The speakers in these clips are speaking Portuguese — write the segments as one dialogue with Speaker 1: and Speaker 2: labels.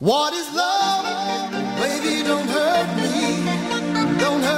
Speaker 1: What is love? Baby, don't hurt me. Don't hurt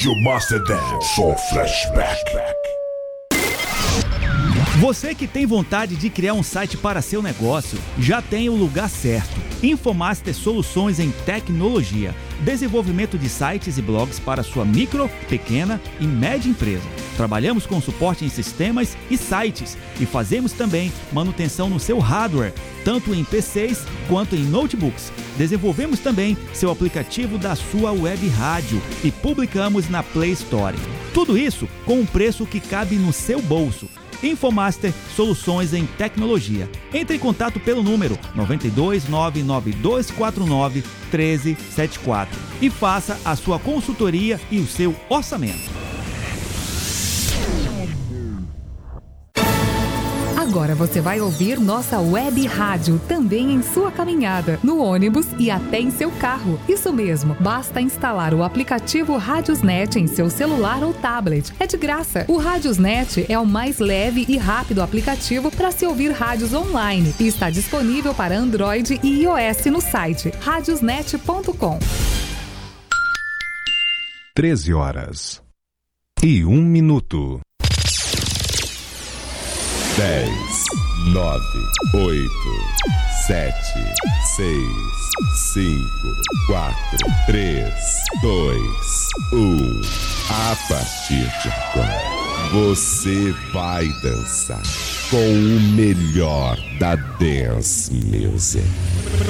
Speaker 1: Rádio. Só flashback.
Speaker 2: Você que tem vontade de criar um site para seu negócio, já tem o lugar certo. Infomaster Soluções em Tecnologia. Desenvolvimento de sites e blogs para sua micro, pequena e média empresa. Trabalhamos com suporte em sistemas e sites e fazemos também manutenção no seu hardware, tanto em PCs quanto em notebooks. Desenvolvemos também seu aplicativo da sua web rádio e publicamos na Play Store. Tudo isso com um preço que cabe no seu bolso. Infomaster Soluções em Tecnologia. Entre em contato pelo número 92 99249 1374 e faça a sua consultoria e o seu orçamento.
Speaker 3: Agora você vai ouvir nossa web rádio também em sua caminhada, no ônibus e até em seu carro. Isso mesmo, basta instalar o aplicativo Radiosnet em seu celular ou tablet. É de graça. O Radiosnet é o mais leve e rápido aplicativo para se ouvir rádios online e está disponível para Android e iOS no site radiosnet.com.
Speaker 4: 13 horas e um minuto. 10, 9, 8, 7, 6, 5, 4, 3, 2, 1. A partir de agora, você vai dançar com o melhor da Dance Music.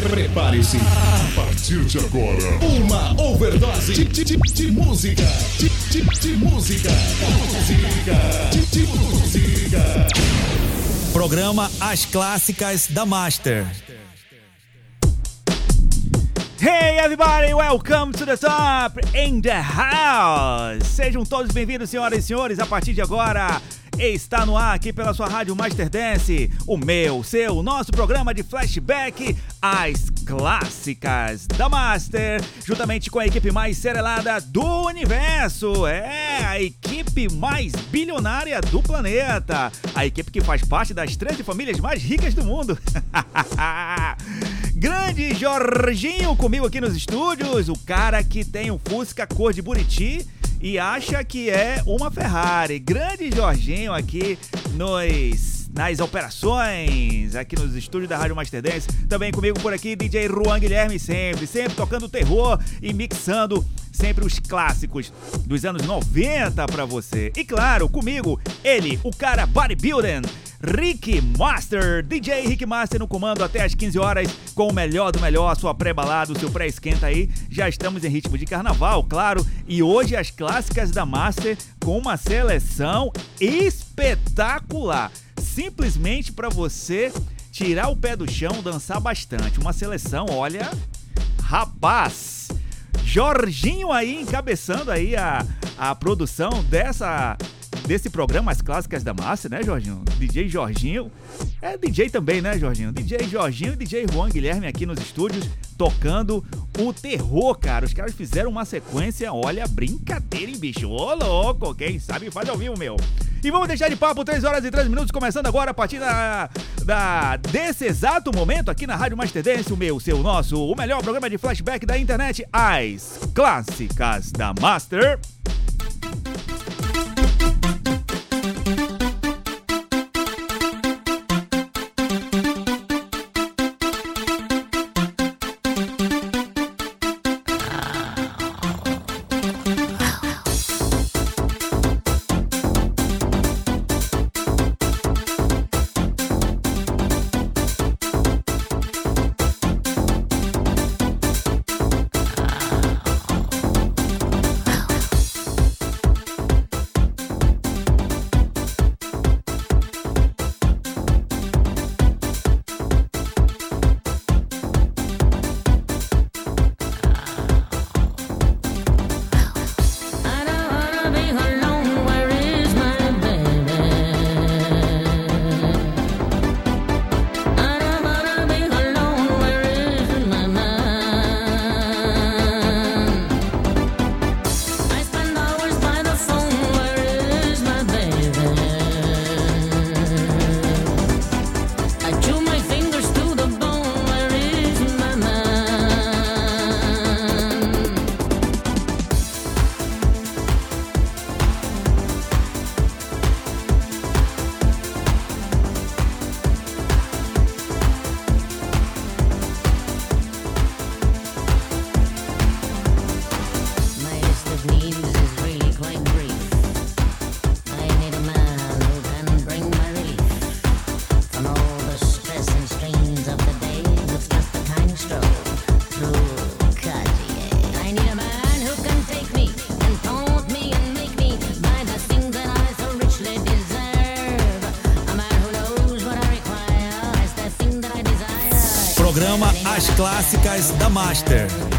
Speaker 1: Prepare-se. A partir de agora, uma overdose de, de, de, de música. De, de, de música. Música. De música.
Speaker 2: Programa As Clássicas da Master. Hey everybody, welcome to the top in the house. Sejam todos bem-vindos, senhoras e senhores. A partir de agora, está no ar aqui pela sua rádio Master Dance, o meu, seu, nosso programa de flashback, as clássicas da Master, juntamente com a equipe mais serelada do universo. É, a equipe mais bilionária do planeta. A equipe que faz parte das 13 famílias mais ricas do mundo. Grande Jorginho comigo aqui nos estúdios, o cara que tem um Fusca cor de Buriti e acha que é uma Ferrari. Grande Jorginho aqui nos nas operações, aqui nos estúdios da Rádio Master Dance. Também comigo por aqui, DJ Juan Guilherme, sempre, sempre tocando terror e mixando sempre os clássicos dos anos 90 para você. E claro, comigo, ele, o cara bodybuilding, Rick Master, DJ Rick Master no comando até as 15 horas com o melhor do melhor, sua pré-balada, o seu pré-esquenta aí. Já estamos em ritmo de carnaval, claro, e hoje as clássicas da Master com uma seleção espetacular simplesmente para você tirar o pé do chão, dançar bastante. Uma seleção, olha, rapaz. Jorginho aí encabeçando aí a, a produção dessa desse programa As Clássicas da Massa, né, Jorginho? DJ Jorginho. É DJ também, né, Jorginho? DJ Jorginho e DJ Juan Guilherme aqui nos estúdios tocando o terror, cara. Os caras fizeram uma sequência, olha, brincadeira, hein, bicho? Ô, louco, quem sabe faz ao vivo, meu. E vamos deixar de papo 3 horas e 3 minutos, começando agora a partir da, da, desse exato momento aqui na Rádio Master Dance, o meu, seu, nosso, o melhor programa de flashback da internet, as clássicas da Master.
Speaker 5: Clássicas da Master.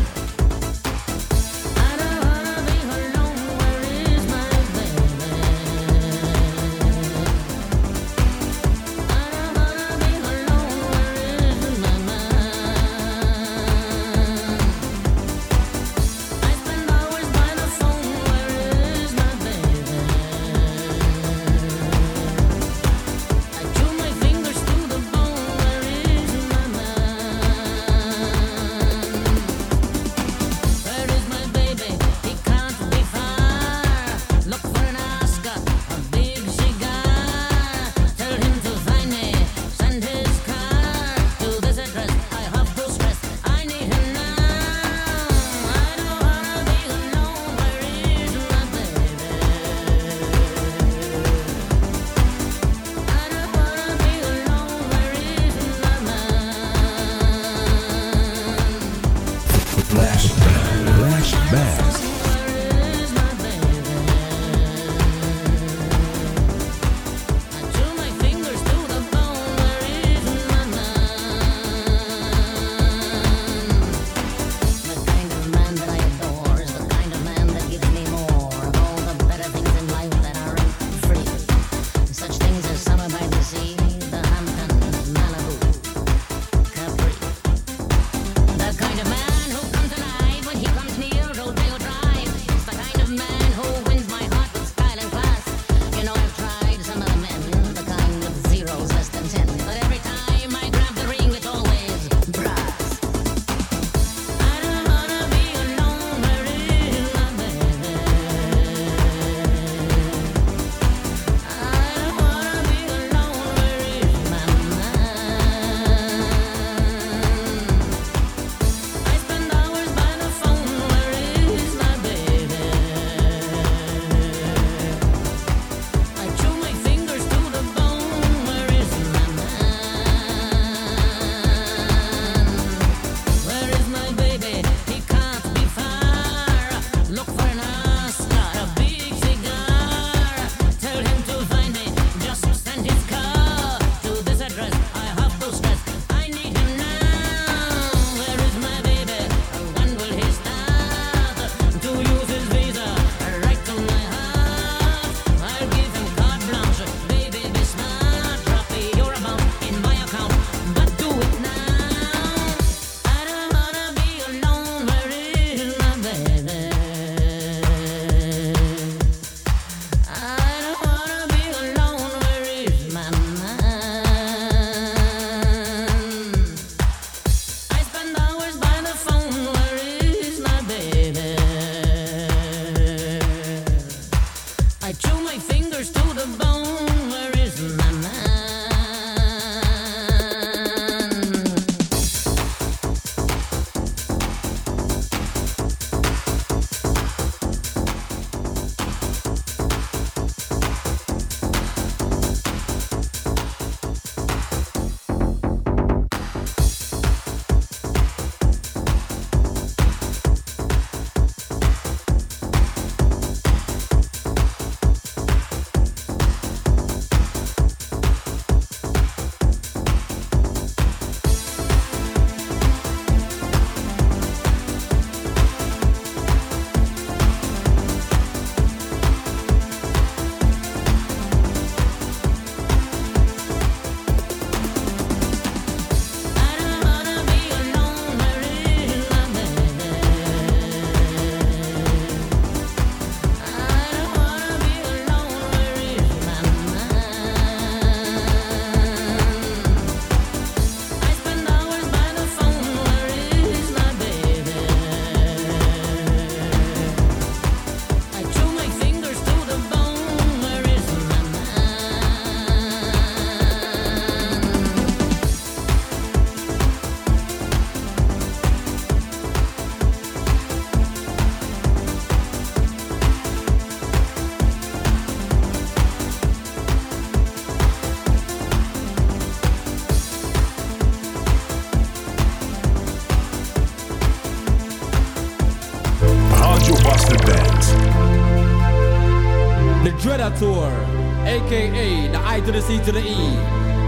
Speaker 5: To the C to the E.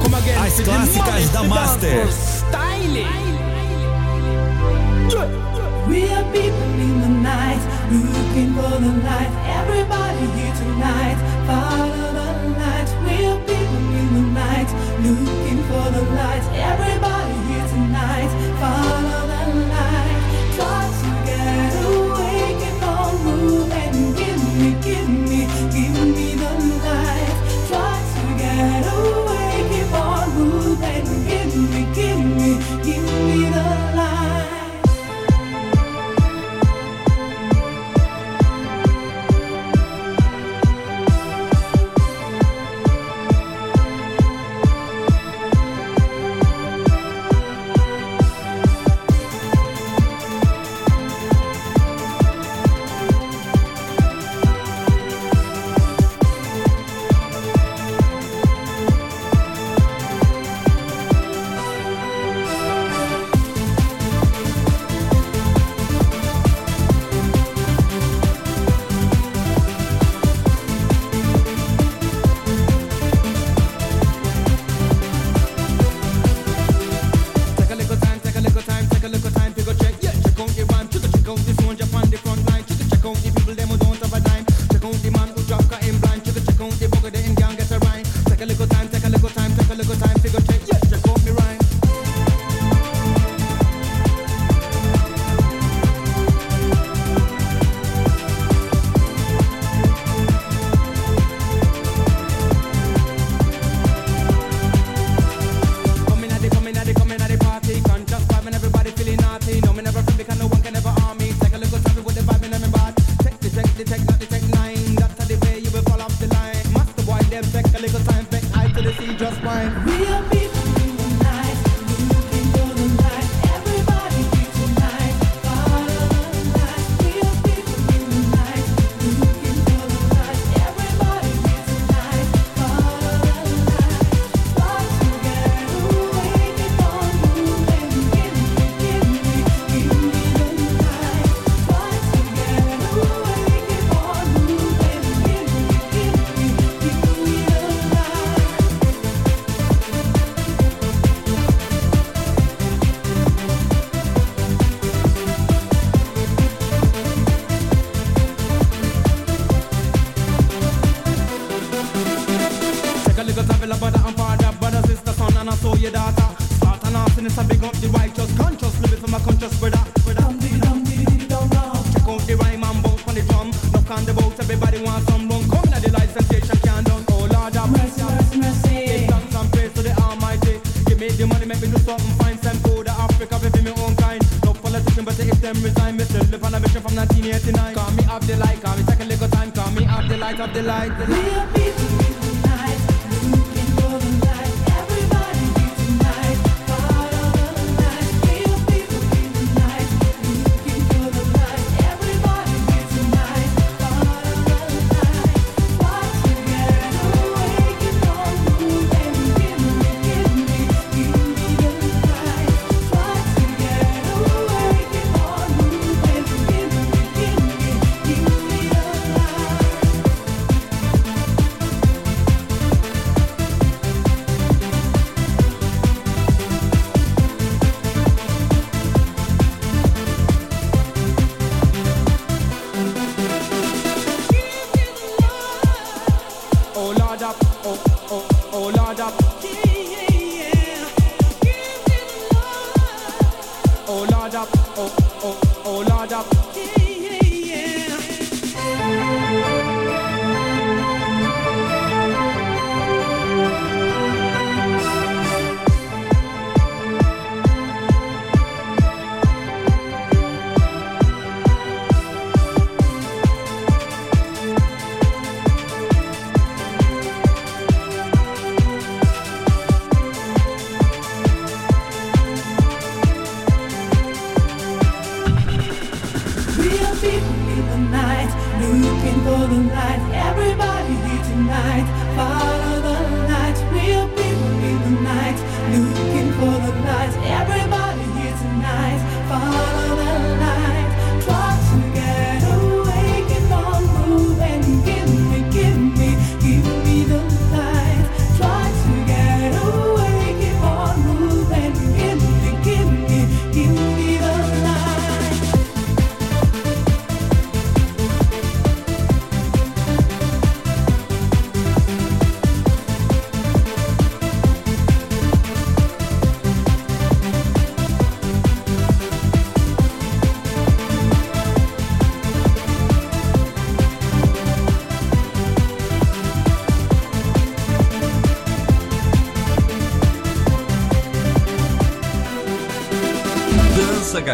Speaker 5: Come again, As clássicas da Master.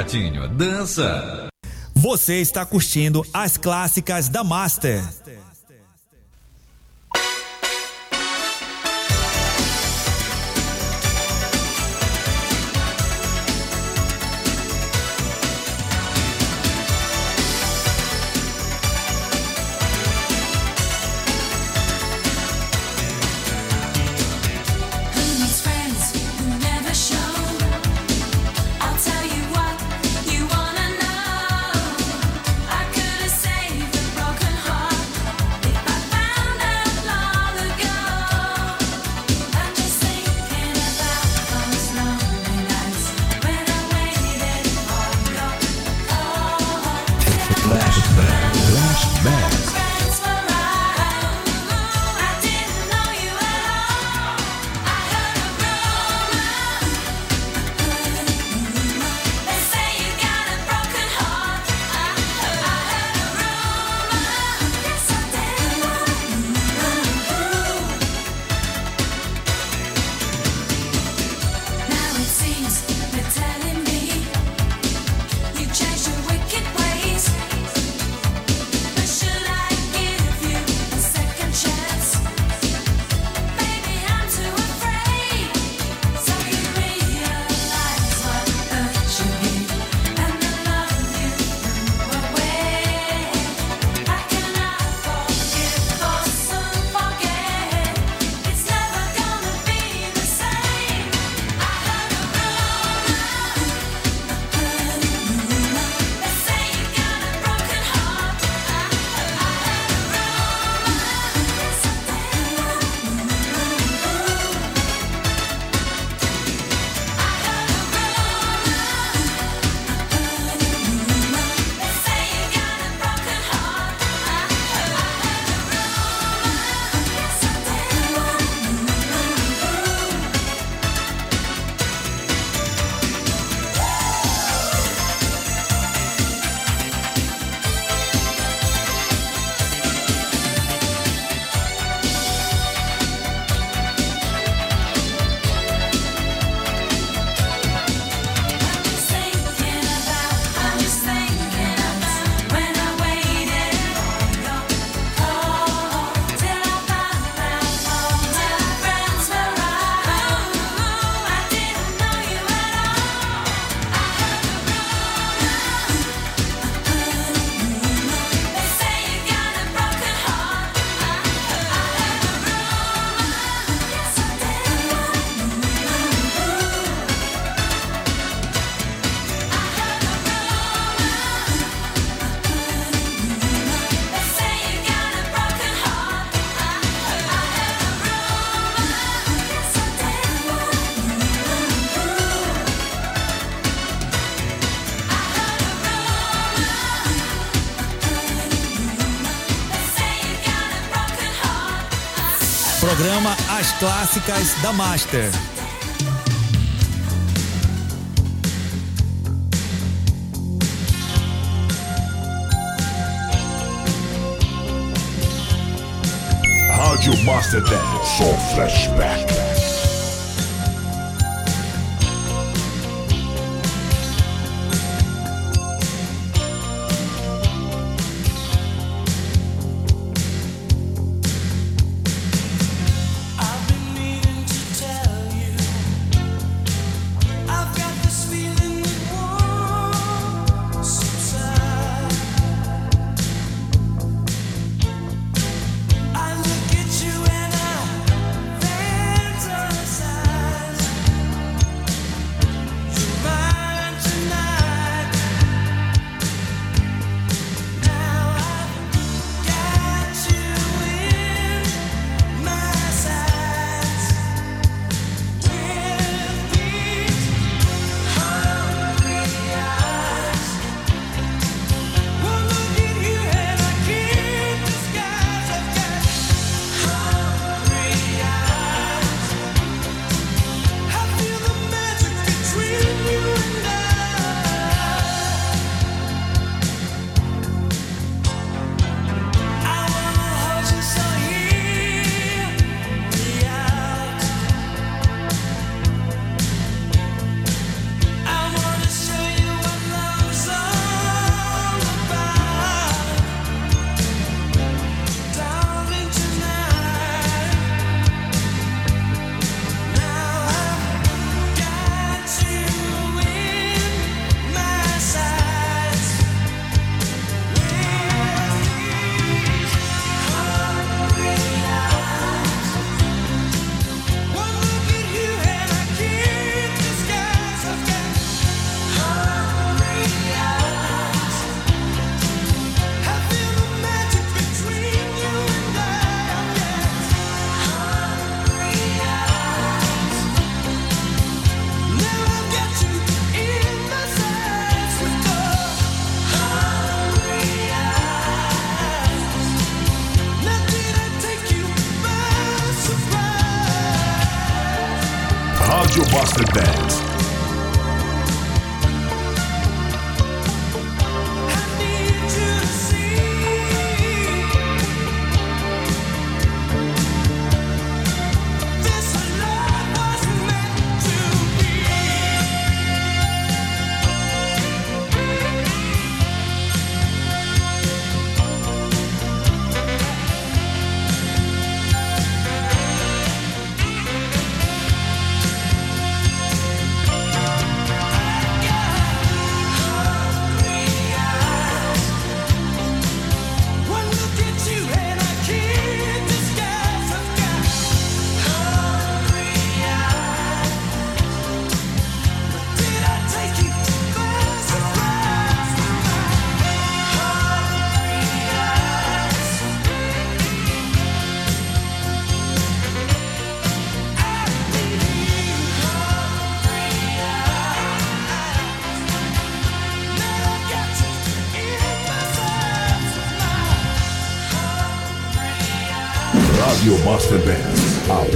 Speaker 6: Gatinho, dança.
Speaker 1: Você está curtindo as clássicas da Master. Clássicas da Master.
Speaker 7: Rádio Master Dance, só flashback.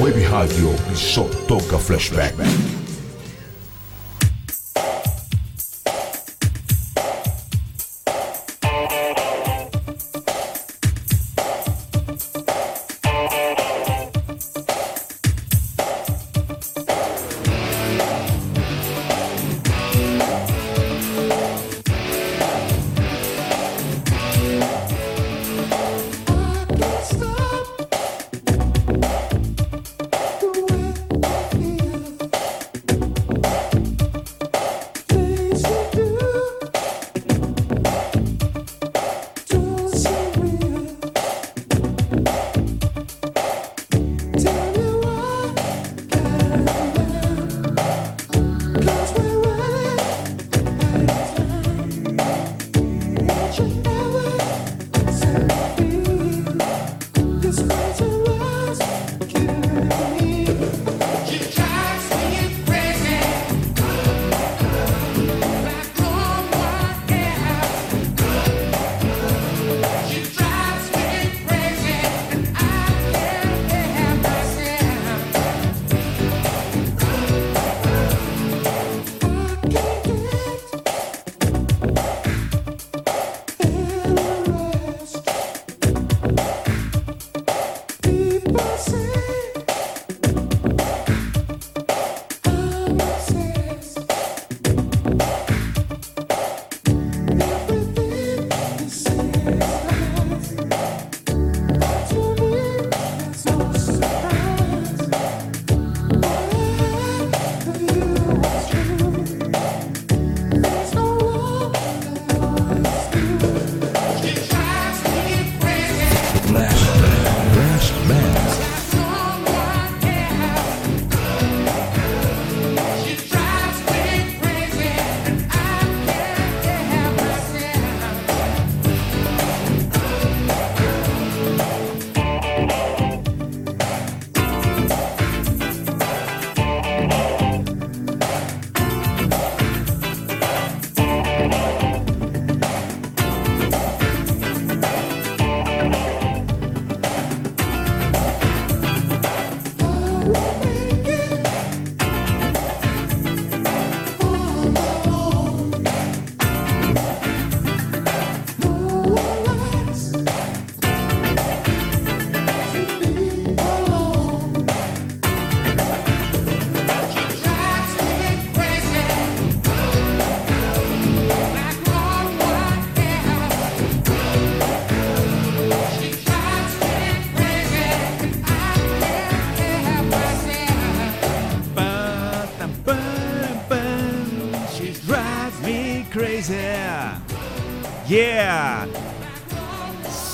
Speaker 1: Web rádio só toca flashback.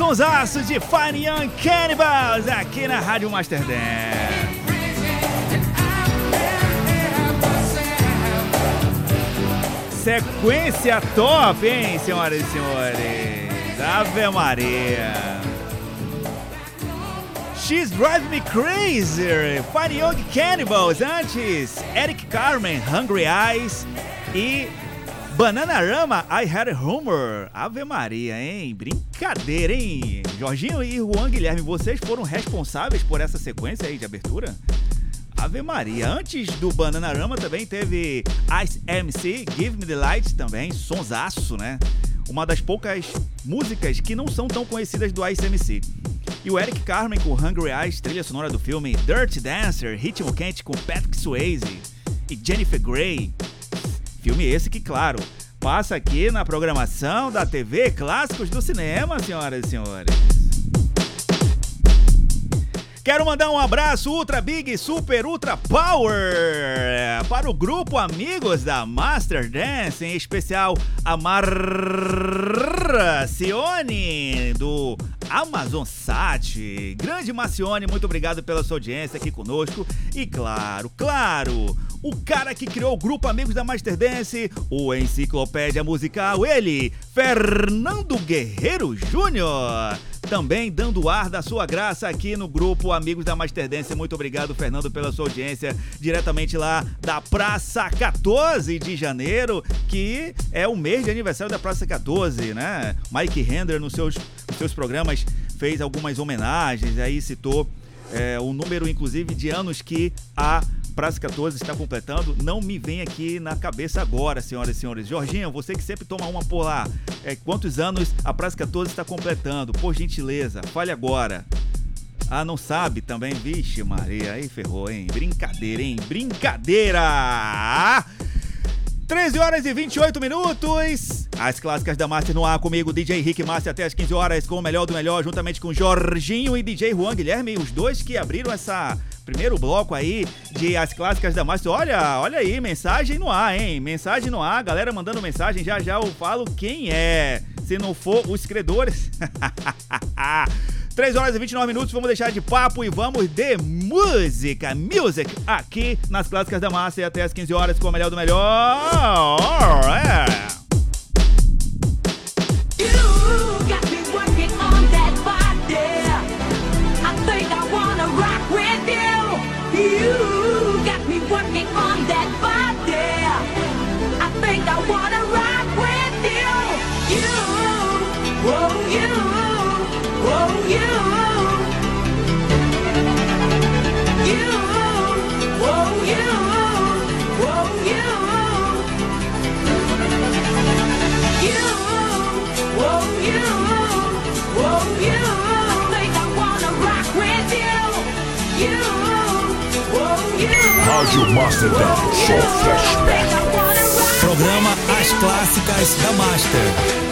Speaker 2: Sonsaço de Fine Young Cannibals aqui na Rádio Master Dance. Sequência top, hein, senhoras e senhores? Ave Maria. She's Drive Me Crazy, Fine Young Cannibals. Antes, Eric Carmen, Hungry Eyes e Bananarama, I Had a Rumor. Ave Maria, hein? Brincadeira, hein? Jorginho e Juan Guilherme, vocês foram responsáveis por essa sequência aí de abertura? Ave Maria. Antes do Bananarama também teve Ice MC, Give Me the Light também, sonsaço, né? Uma das poucas músicas que não são tão conhecidas do Ice MC. E o Eric Carmen com Hungry Eyes, trilha sonora do filme Dirty Dancer, ritmo quente com Patrick Swayze e Jennifer Grey. Filme esse que, claro, passa aqui na programação da TV Clássicos do Cinema, senhoras e senhores. Quero mandar um abraço ultra big, super ultra power para o grupo Amigos da Master Dance, em especial a Marcione do Amazon Sat. Grande Marcione, muito obrigado pela sua audiência aqui conosco. E claro, claro, o cara que criou o grupo Amigos da Master Dance, o Enciclopédia Musical, ele, Fernando Guerreiro Júnior. Também dando ar da sua graça aqui no grupo Amigos da Master Dance. Muito obrigado, Fernando, pela sua audiência, diretamente lá da Praça 14 de janeiro, que é o mês de aniversário da Praça 14, né? Mike Render, nos seus, seus programas, fez algumas homenagens, aí citou é, o número, inclusive, de anos que a Praça 14 está completando, não me vem aqui na cabeça agora, senhoras e senhores. Jorginho, você que sempre toma uma por lá, é, quantos anos a Praça 14 está completando? Por gentileza, fale agora. Ah, não sabe também? Vixe, Maria, aí ferrou, hein? Brincadeira, hein? Brincadeira! 13 horas e 28 minutos. As clássicas da Master no ar comigo, DJ Rick Master, até as 15 horas, com o melhor do melhor, juntamente com Jorginho e DJ Juan Guilherme, os dois que abriram essa primeiro bloco aí de as clássicas da Master. Olha, olha aí, mensagem no ar, hein? Mensagem no ar, galera mandando mensagem, já já eu falo quem é. Se não for os credores. 3 horas e 29 minutos, vamos deixar de papo e vamos de música, music, aqui nas Clássicas da Massa e até as 15 horas com o melhor do melhor. É.
Speaker 1: Rádio Master Dance Show Flashback.
Speaker 8: Programa As Clássicas da Master.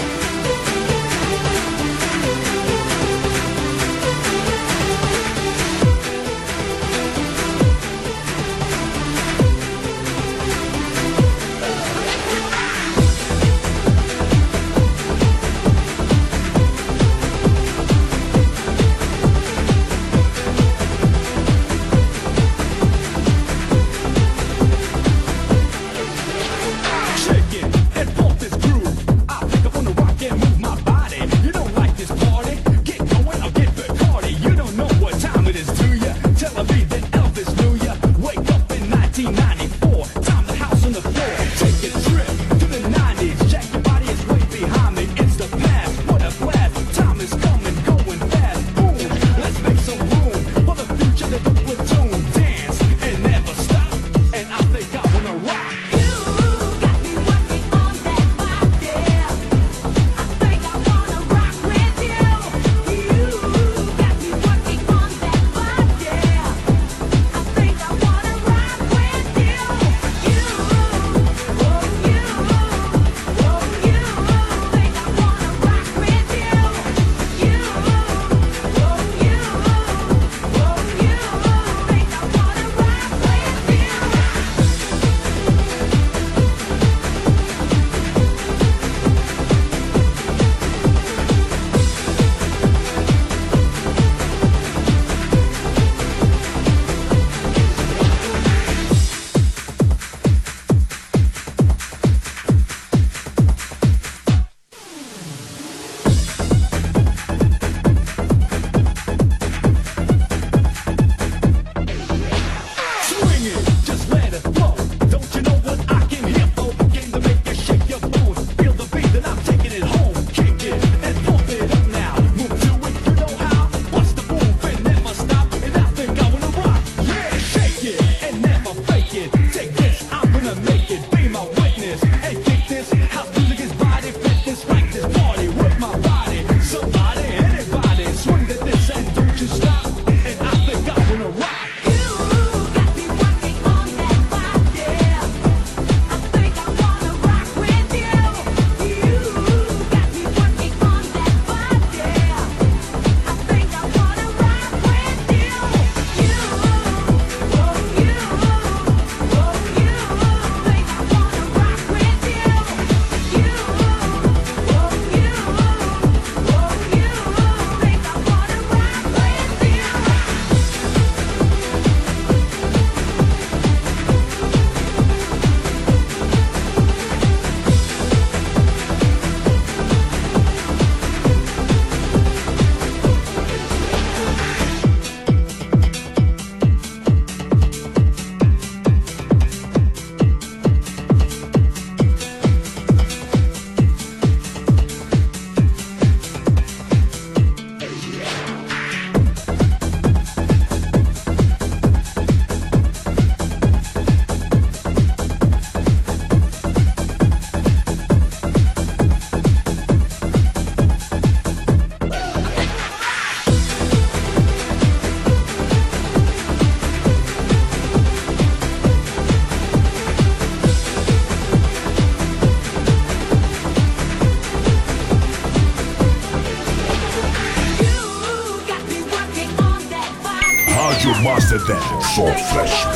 Speaker 1: Só flashback.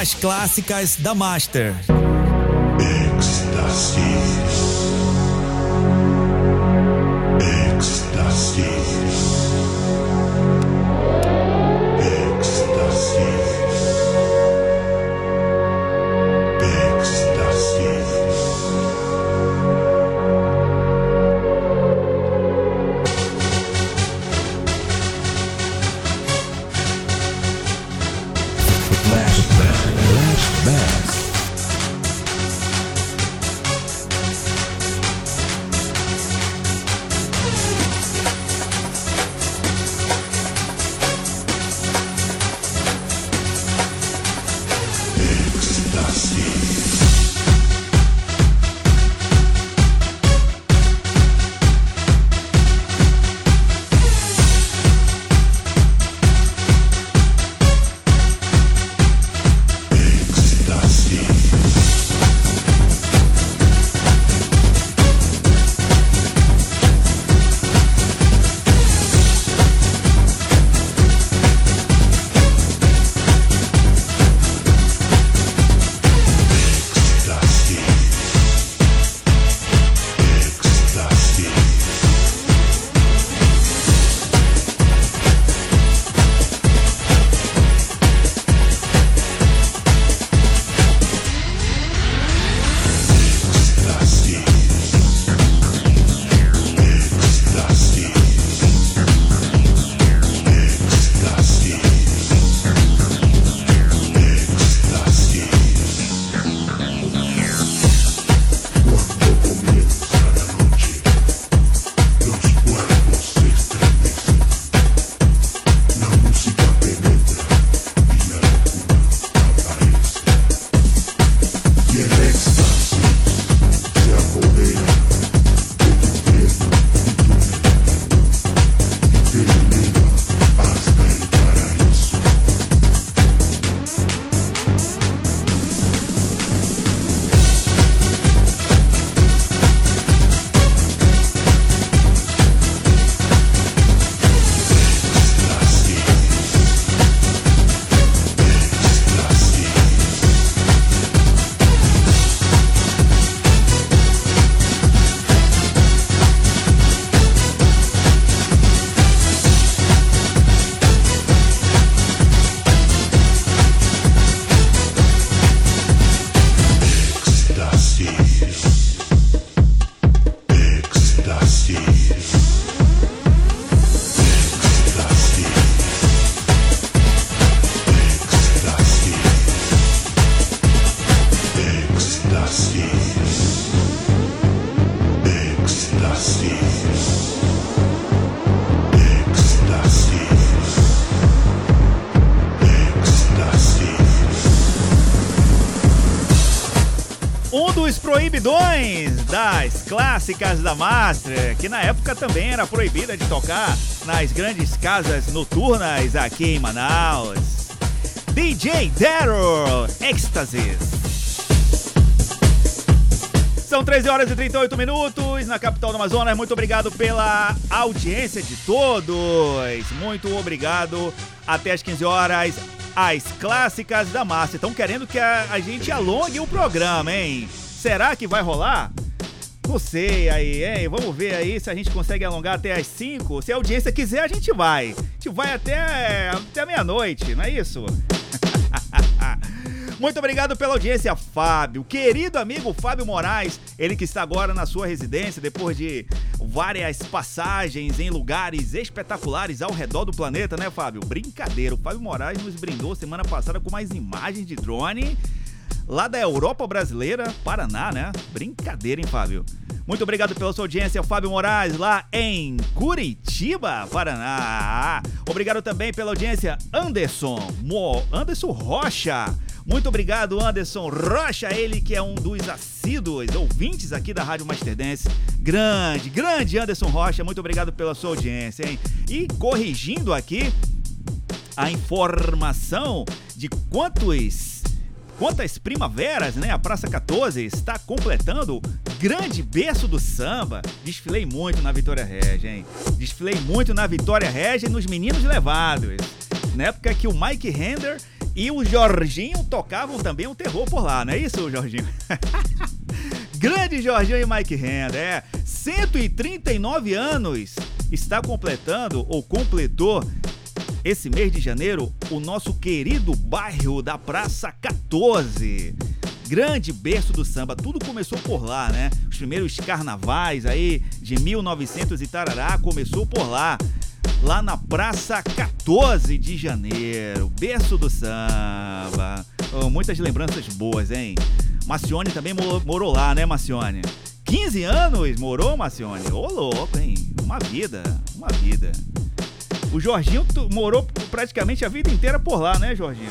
Speaker 8: As Clássicas da Master.
Speaker 2: Proibidões das clássicas da Master, que na época também era proibida de tocar nas grandes casas noturnas aqui em Manaus. DJ Daryl Ecstasies. São 13 horas e 38 minutos na capital do Amazonas. Muito obrigado pela audiência de todos. Muito obrigado. Até as 15 horas, as clássicas da massa. Estão querendo que a, a gente alongue o programa, hein? Será que vai rolar? Não sei aí, hein? Vamos ver aí se a gente consegue alongar até as 5. Se a audiência quiser, a gente vai. A gente vai até, até meia-noite, não é isso? Muito obrigado pela audiência, Fábio. Querido amigo Fábio Moraes, ele que está agora na sua residência depois de várias passagens em lugares espetaculares ao redor do planeta, né, Fábio? Brincadeira. O Fábio Moraes nos brindou semana passada com mais imagens de drone lá da Europa Brasileira, Paraná, né? Brincadeira, hein, Fábio? Muito obrigado pela sua audiência, Fábio Moraes, lá em Curitiba, Paraná. Obrigado também pela audiência, Anderson, Mo, Anderson Rocha. Muito obrigado, Anderson Rocha, ele que é um dos assíduos ouvintes aqui da Rádio Master Dance. Grande, grande Anderson Rocha, muito obrigado pela sua audiência, hein? E corrigindo aqui a informação de quantos quantas primaveras, né? A Praça 14 está completando grande berço do samba. Desfilei muito na Vitória Regia, hein? Desfilei muito na Vitória Regia e nos Meninos Levados. Na época que o Mike Render e o Jorginho tocavam também o terror por lá, não é isso, Jorginho? Grande Jorginho e Mike Renda, é. 139 anos está completando ou completou esse mês de janeiro o nosso querido bairro da Praça 14. Grande berço do samba, tudo começou por lá, né? Os primeiros carnavais aí de 1900 e tarará começou por lá lá na Praça 14 de Janeiro, berço do samba. Oh, muitas lembranças boas, hein? Macione também morou lá, né, Macione? 15 anos morou, Macione? Ô, oh, louco, hein? Uma vida, uma vida. O Jorginho morou praticamente a vida inteira por lá, né, Jorginho?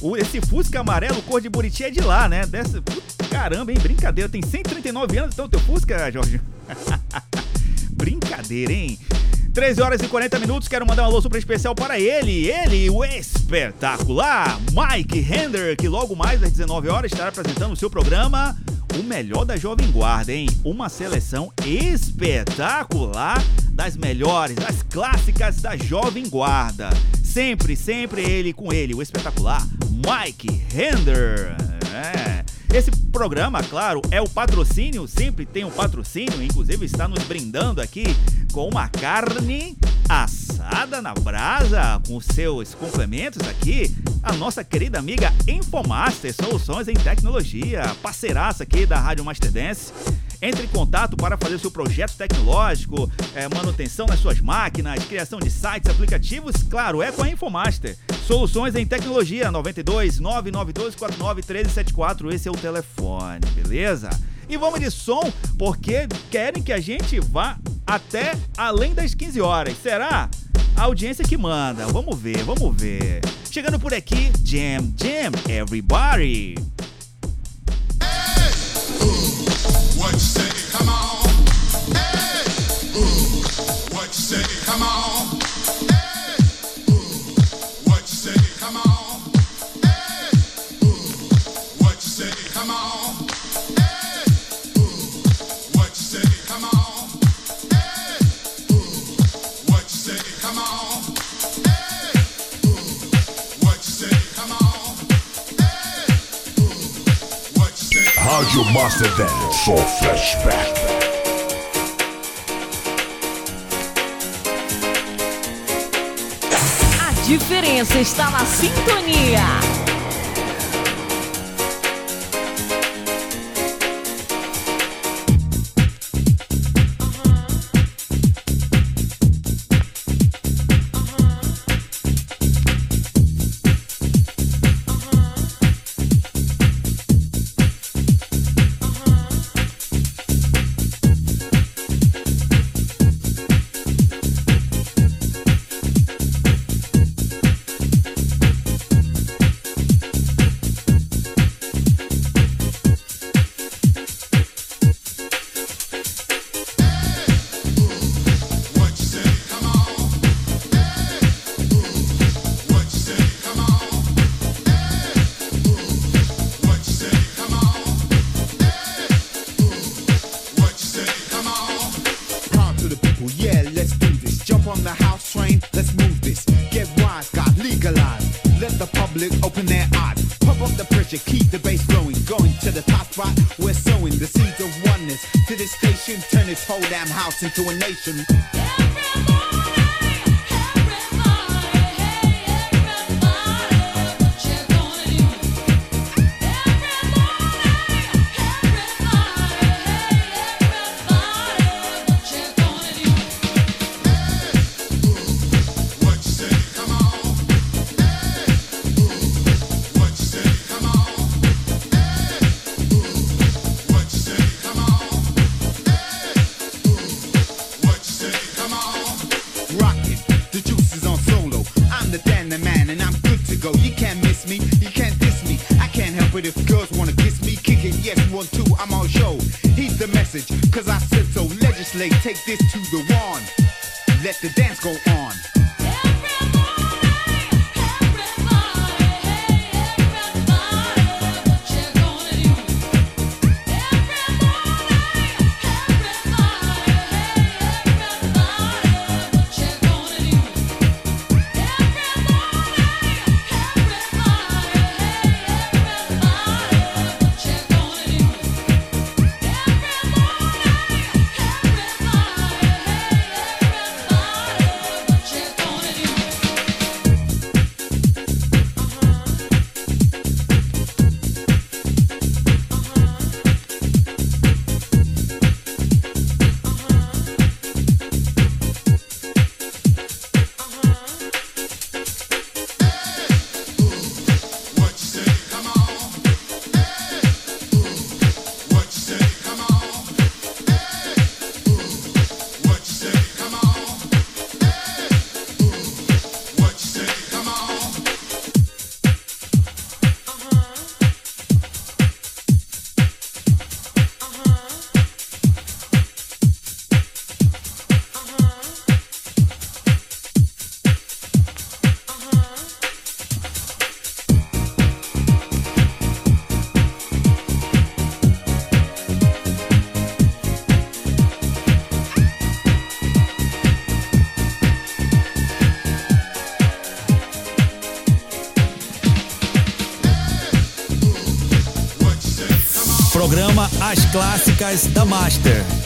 Speaker 2: O, esse Fusca amarelo cor de Buriti é de lá, né? Dessa, caramba, hein? Brincadeira. Tem 139 anos então teu Fusca, Jorginho? Brincadeira, hein? 13 horas e 40 minutos, quero mandar um alô super especial para ele, ele, o espetacular Mike Hender, que logo mais às 19 horas estará apresentando o seu programa O Melhor da Jovem Guarda, hein? Uma seleção espetacular das melhores, das clássicas da Jovem Guarda. Sempre, sempre ele com ele, o espetacular Mike Hender. É. Esse programa, claro, é o patrocínio, sempre tem um patrocínio, inclusive está nos brindando aqui com uma carne assada na brasa, com seus complementos aqui, a nossa querida amiga Infomaster Soluções em Tecnologia, parceiraça aqui da Rádio Master Dance. Entre em contato para fazer seu projeto tecnológico, é, manutenção nas suas máquinas, criação de sites, aplicativos, claro, é com a Infomaster. Soluções em tecnologia 92 992 49 1374, esse é o telefone, beleza? E vamos de som, porque querem que a gente vá até além das 15 horas. Será? A audiência que manda. Vamos ver, vamos ver. Chegando por aqui, Jam Jam Everybody. What you say? Come on. Hey. Ooh. What you say? Come on. Rádio Master Dance. Só flashback.
Speaker 9: Diferença está na sintonia.
Speaker 10: open their eyes, pump up the pressure, keep the
Speaker 8: bass flowing,
Speaker 10: going to the top spot. We're sowing the seeds of oneness to this station, turn this whole damn house into a nation. Take this to the one. Let the dance musicais
Speaker 1: da Master.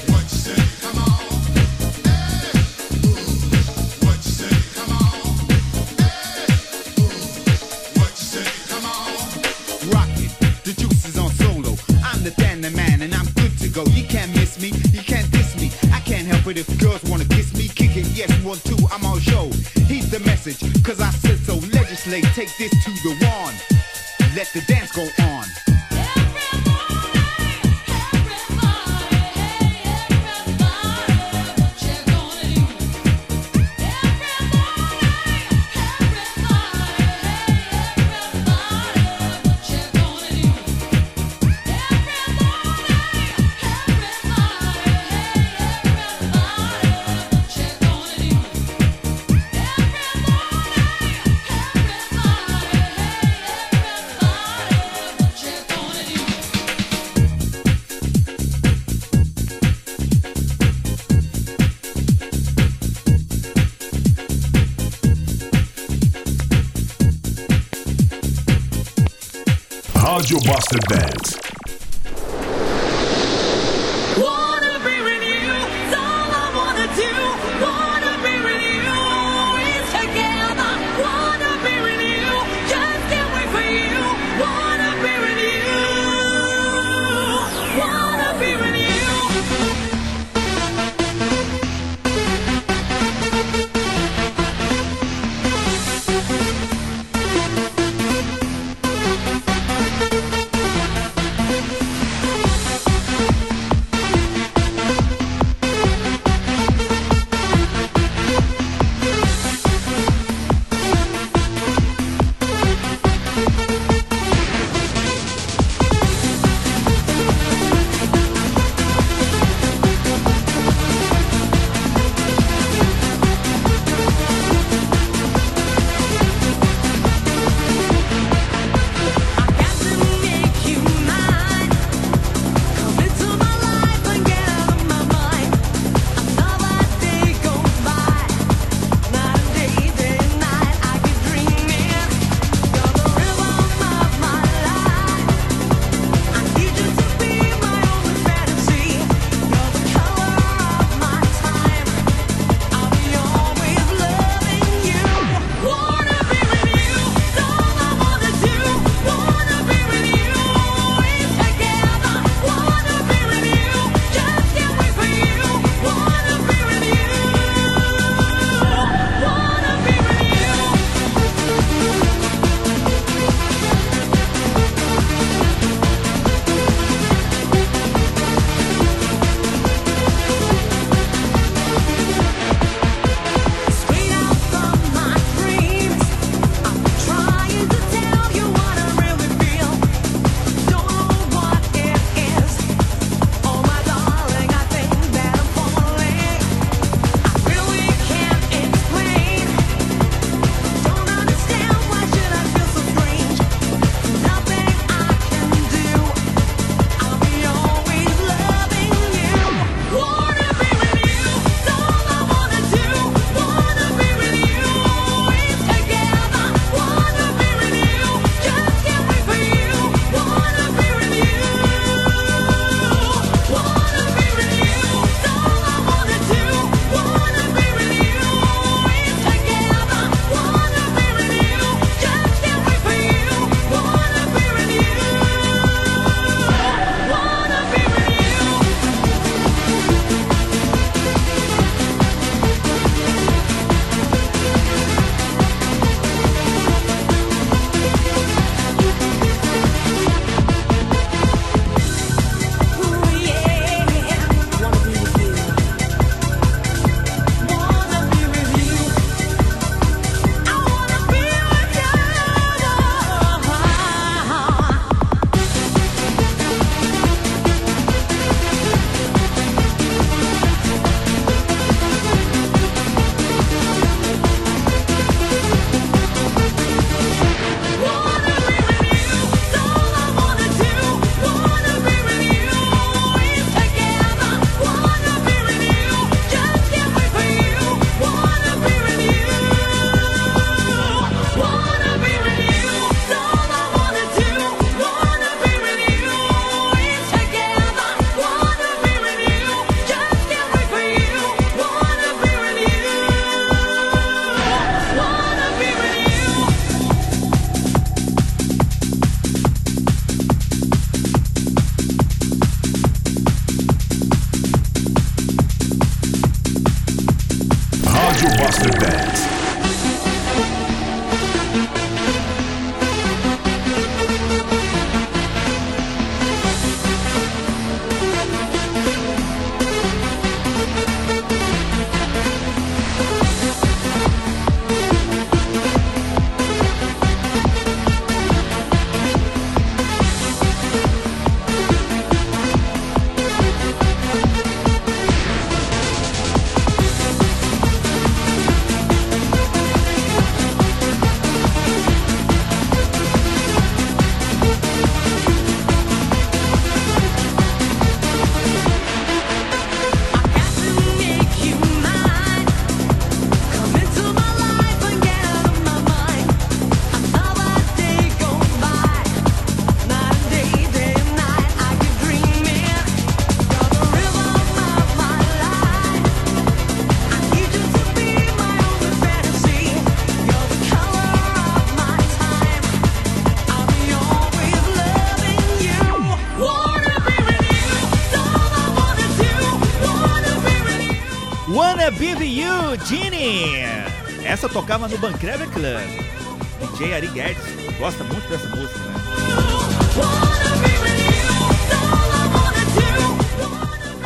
Speaker 2: Essa tocava no Bancreve Club. DJ Ari Guedes gosta muito dessa música, né?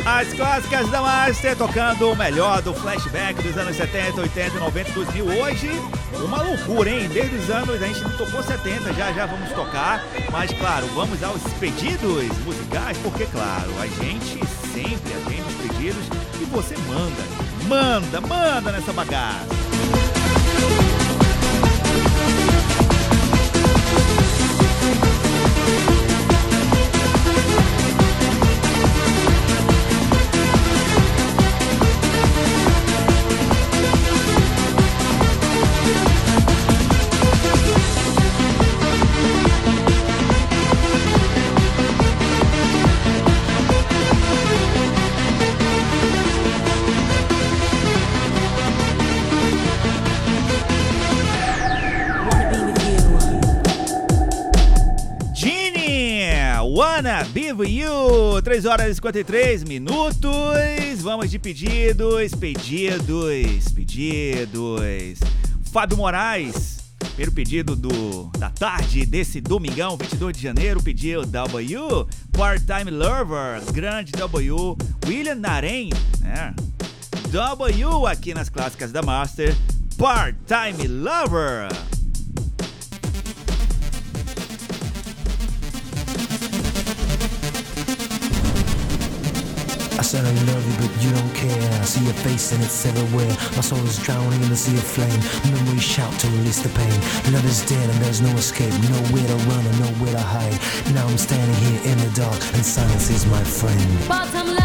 Speaker 2: As clássicas da Master tocando o melhor do flashback dos anos 70, 80, 90 e 2000. Hoje, uma loucura, hein? Desde os anos, a gente não tocou 70, já já vamos tocar. Mas, claro, vamos aos pedidos musicais, porque, claro, a gente sempre atende os pedidos e você manda, manda, manda nessa bagaça. 3 horas e 53 minutos. Vamos de pedidos, pedidos, pedidos. Fábio Moraes, primeiro pedido do, da tarde desse domingão, 22 de janeiro, pediu W, Part-Time Lover, grande W, William Naren, né? W aqui nas clássicas da Master, Part-Time Lover.
Speaker 11: I said I love you, but you don't care. I see your face and it's everywhere. My soul is drowning in the sea of flame. Memories shout to release the pain. Love is dead and there's no escape. Nowhere to run and nowhere to hide. Now I'm standing here in the dark and silence is my friend.
Speaker 1: Bottom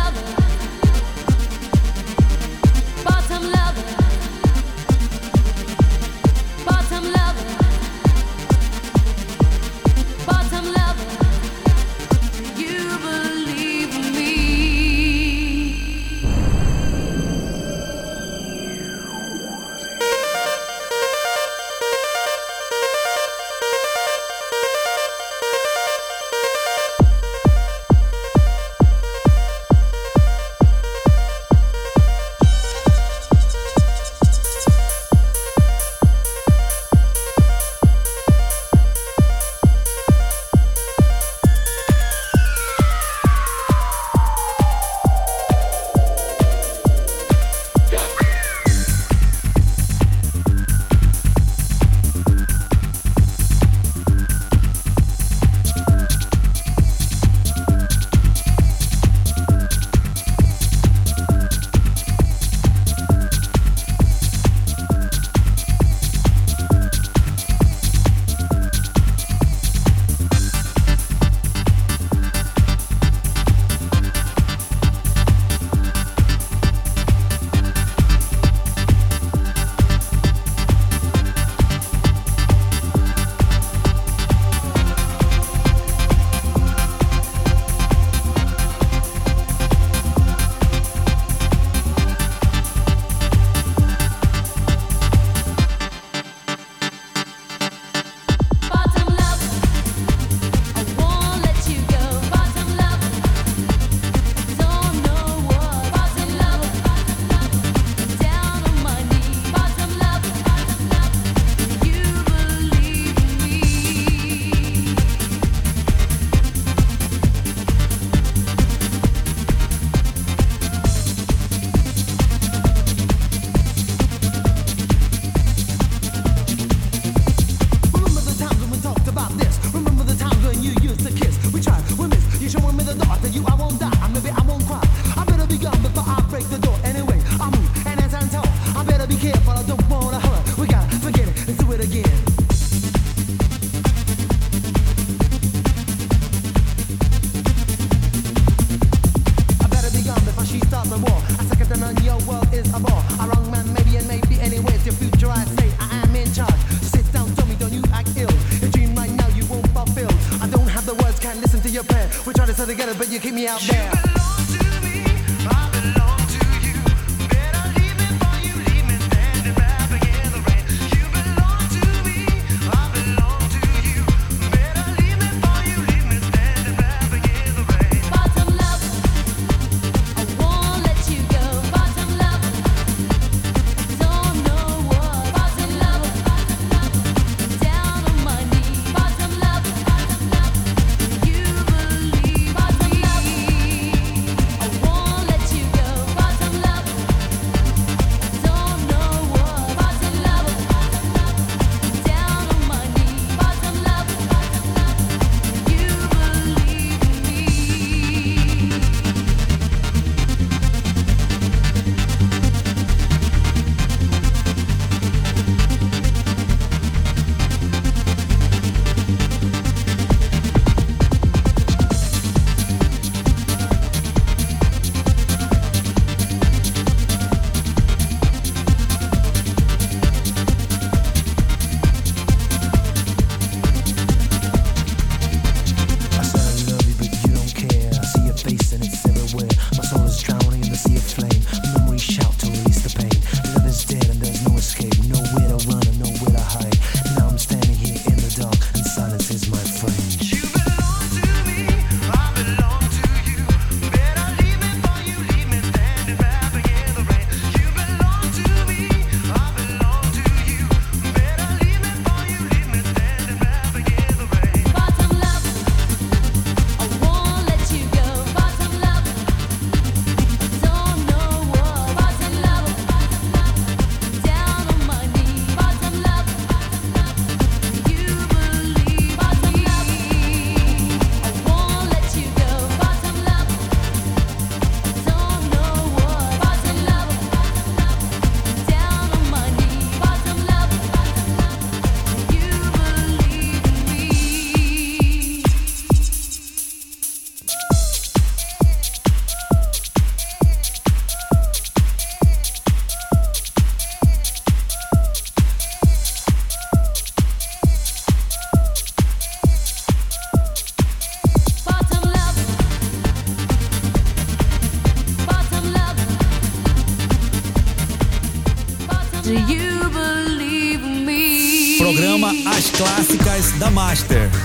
Speaker 11: Master.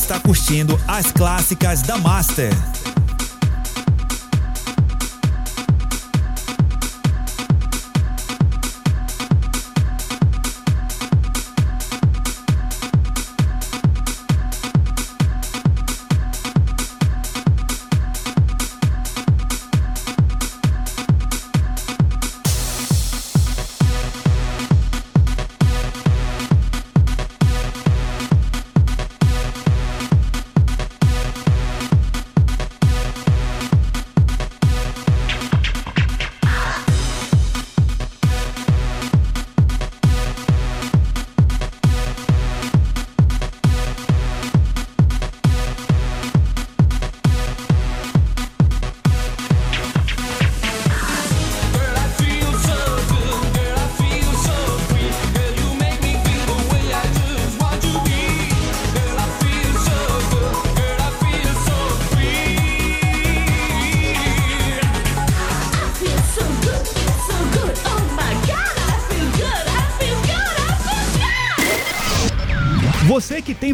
Speaker 8: Está curtindo as clássicas da Master.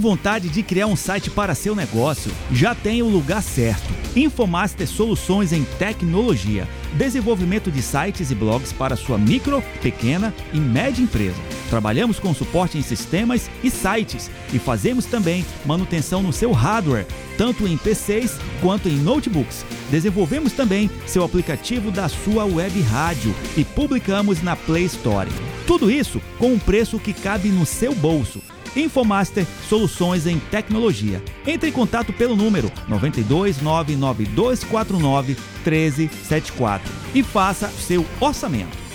Speaker 2: Vontade de criar um site para seu negócio, já tem o lugar certo. Infomaster Soluções em Tecnologia. Desenvolvimento de sites e blogs para sua micro, pequena e média empresa. Trabalhamos com suporte em sistemas e sites e fazemos também manutenção no seu hardware, tanto em PCs quanto em notebooks. Desenvolvemos também seu aplicativo da sua web rádio e publicamos na Play Store. Tudo isso com um preço que cabe no seu bolso. Infomaster Soluções em Tecnologia. Entre em contato pelo número 92 99249 1374 e faça seu orçamento.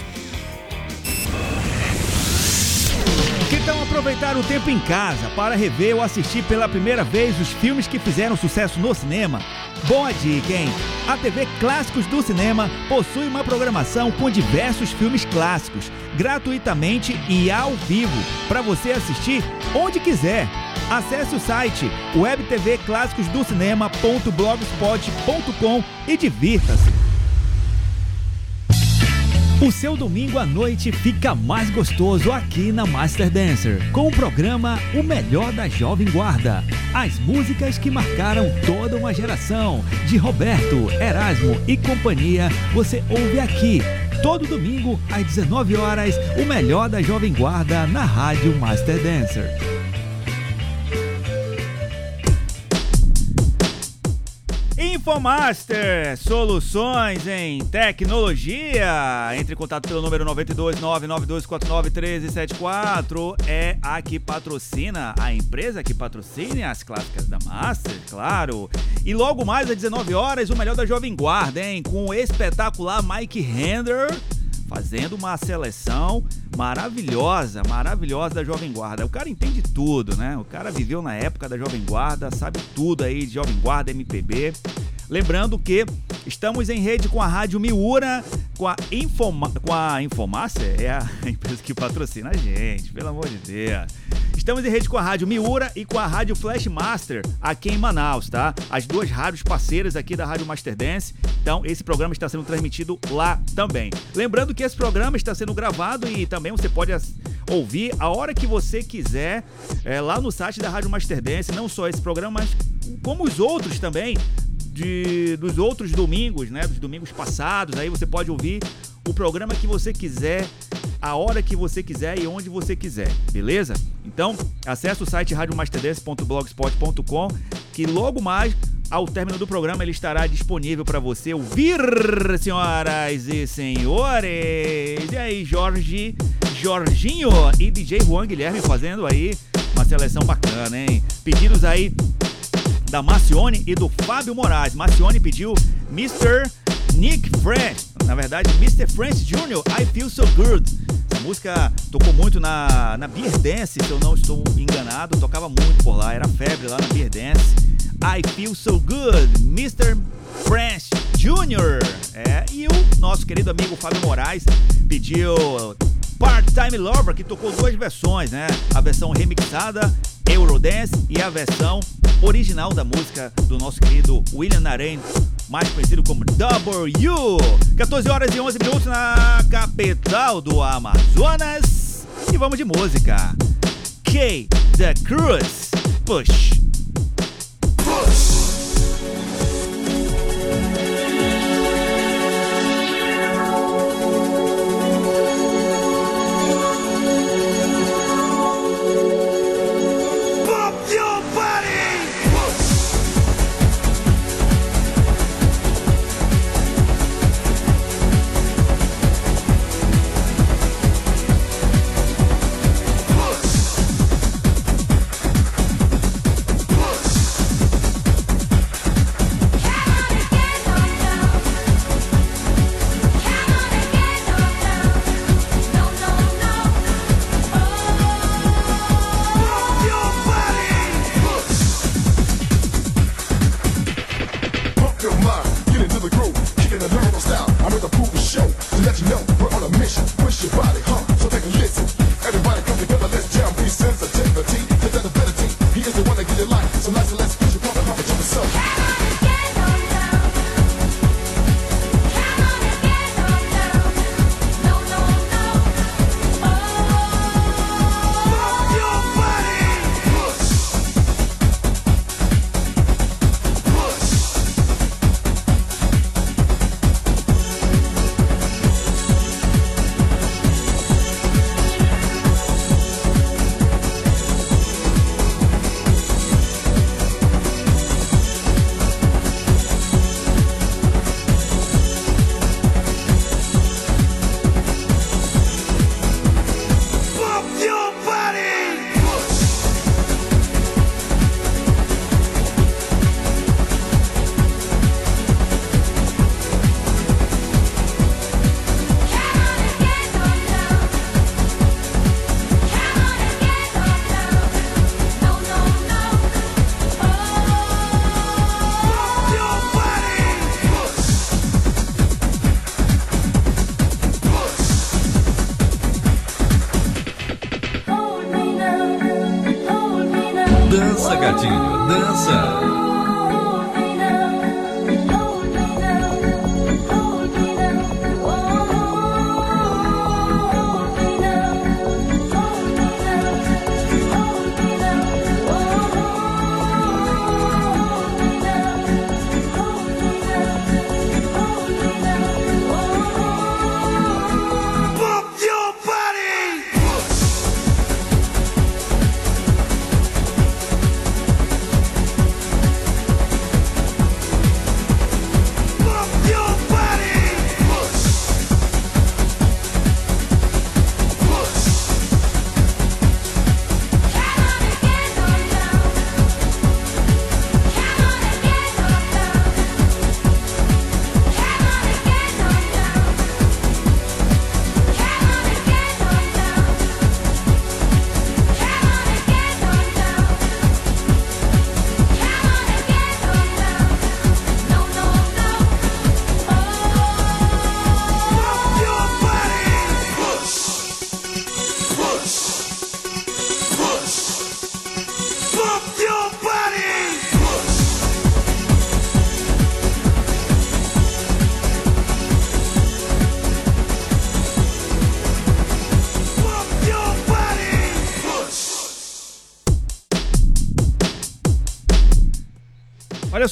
Speaker 2: Tal aproveitar o tempo em casa para rever ou assistir pela primeira vez os filmes que fizeram sucesso no cinema? Boa dica, hein? A TV Clássicos do Cinema possui uma programação com diversos filmes clássicos, gratuitamente e ao vivo, para você assistir onde quiser. Acesse o site webtvclassicosdocinema.blogspot.com e divirta-se. O seu domingo à noite fica mais gostoso aqui na Master Dancer, com o programa O Melhor da Jovem Guarda. As músicas que marcaram toda uma geração, de Roberto, Erasmo e companhia, você ouve aqui. Todo domingo, às 19 horas, o melhor da Jovem Guarda na Rádio Master Dancer. Infomaster, soluções em tecnologia. Entre em contato pelo número 92992491374. É a que patrocina, a empresa que patrocina as clássicas da Master, claro. E logo mais às 19 horas, o melhor da Jovem Guarda, hein? Com o espetacular Mike Hender fazendo uma seleção maravilhosa, maravilhosa da Jovem Guarda. O cara entende tudo, né? O cara viveu na época da Jovem Guarda, sabe tudo aí de Jovem Guarda, MPB. Lembrando que estamos em rede com a Rádio Miura, com a, Infoma, com a Infomaster, é a empresa que patrocina a gente, pelo amor de Deus. Estamos em rede com a Rádio Miura e com a Rádio Flashmaster aqui em Manaus, tá? As duas rádios parceiras aqui da Rádio Master Dance. Então, esse programa está sendo transmitido lá também. Lembrando que esse programa está sendo gravado e também você pode ouvir a hora que você quiser é, lá no site da Rádio Master Dance. Não só esse programa, mas como os outros também de, dos outros domingos, né? Dos domingos passados. Aí você pode ouvir o programa que você quiser, a hora que você quiser e onde você quiser, beleza? Então, acesse o site radiomasterdance.blogspot.com que logo mais ao término do programa ele estará disponível para você ouvir, senhoras e senhores. E aí, Jorge, Jorginho e DJ Juan Guilherme fazendo aí uma seleção bacana, hein? Pedidos aí da Macione e do Fábio Moraes. Macione pediu Mr. Nick Fresh, na verdade, Mr. French Jr., I Feel So Good. Essa música tocou muito na, na Beer Dance, se eu não estou enganado, tocava muito por lá, era febre lá na Beer Dance. I Feel So Good, Mr. French Jr. É, e o nosso querido amigo Fábio Moraes pediu Part-Time Lover, que tocou duas versões, né? A versão remixada Eurodance e a versão original da música do nosso querido William Naren, mais conhecido como W. 14 horas e 11 minutos na capital do Amazonas. E vamos de música. K The Cruz Push.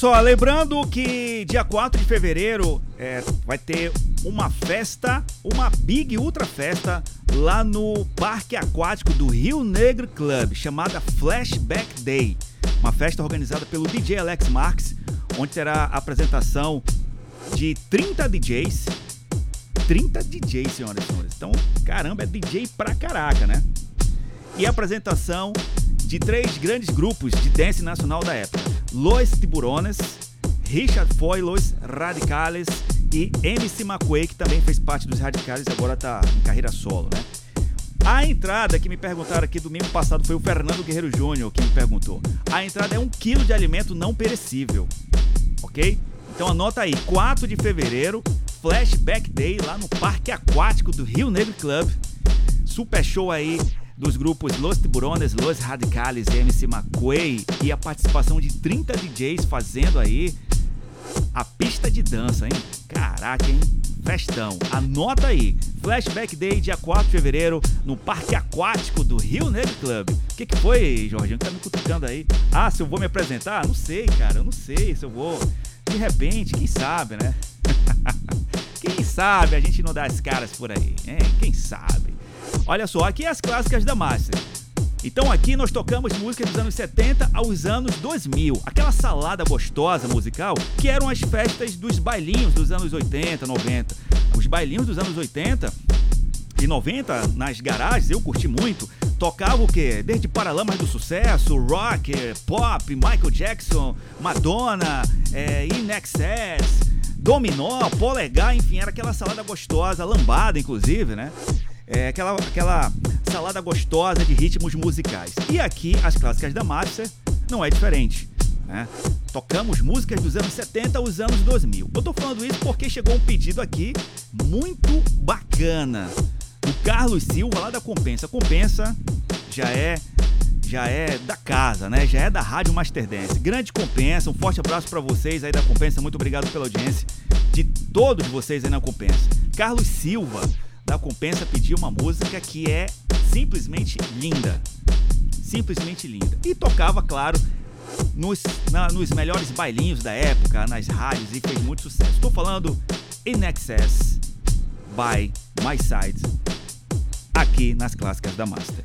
Speaker 2: Só, lembrando que dia 4 de fevereiro é, vai ter uma festa, uma big ultra festa lá no Parque Aquático do Rio Negro Club, chamada Flashback Day. Uma festa organizada pelo DJ Alex Marques, onde terá apresentação de 30 DJs. 30 DJs, senhoras e senhores. Então, caramba, é DJ pra caraca, né? E apresentação de três grandes grupos de dance nacional da época: Los Tiburones, Richard Foy, Los Radicales e MC McQuay, que também fez parte dos Radicales e agora tá em carreira solo, né? A entrada que me perguntaram aqui domingo passado foi o Fernando Guerreiro Júnior que me perguntou. A entrada é um quilo de alimento não perecível, ok? Então anota aí, 4 de fevereiro, Flashback Day lá no Parque Aquático do Rio Negro Club. Super show aí dos grupos Los Tiburones, Los Radicales e MC McQuay e a participação de 30 DJs fazendo aí a pista de dança, hein? Caraca, hein? Festão. Anota aí. Flashback Day, dia 4 de fevereiro, no Parque Aquático do Rio Negro Club. O que, que foi, Jorginho? Tá me cutucando aí? Ah, se eu vou me apresentar? Não sei, cara. Eu não sei se eu vou. De repente, quem sabe, né? quem sabe a gente não dá as caras por aí, hein? Quem sabe? Olha só, aqui é as clássicas da Master. Então aqui nós tocamos músicas dos anos 70 aos anos 2000, aquela salada gostosa musical que eram as festas dos bailinhos dos anos 80, 90. Os bailinhos dos anos 80 e 90 nas garagens, eu curti muito. Tocava o quê? Desde Paralamas do Sucesso, rock, pop, Michael Jackson, Madonna, é, In Excess, Dominó, Polegar, enfim, era aquela salada gostosa, lambada inclusive, né? É aquela, aquela salada gostosa de ritmos musicais. E aqui, as clássicas da Master, não é diferente. Né? Tocamos músicas dos anos 70 aos anos 2000. Eu tô falando isso porque chegou um pedido aqui muito bacana. Do Carlos Silva, lá da Compensa. Compensa já é já é da casa, né? Já é da Rádio Master Dance. Grande Compensa, um forte abraço para vocês aí da Compensa. Muito obrigado pela audiência de todos vocês aí na Compensa. Carlos Silva da Compensa pediu uma música que é simplesmente linda. Simplesmente linda. E tocava, claro, nos, na- nos melhores bailinhos da época, nas rádios e fez muito sucesso. Estou falando In Excess by My Side, aqui nas clássicas da Master.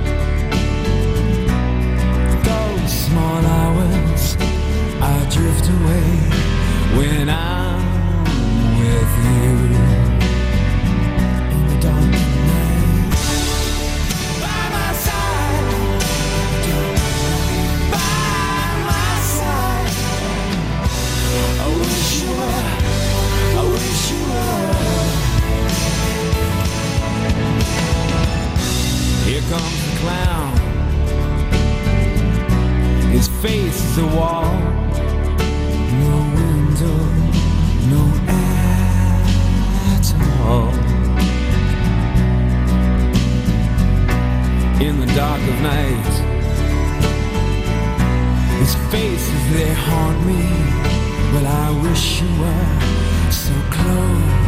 Speaker 12: away when I'm with you. In the dark night, by my side. By my side. I wish you were. I wish you were. Here comes the clown. His face is a wall. Dark of night. His faces, they haunt me. Well, I wish you were so close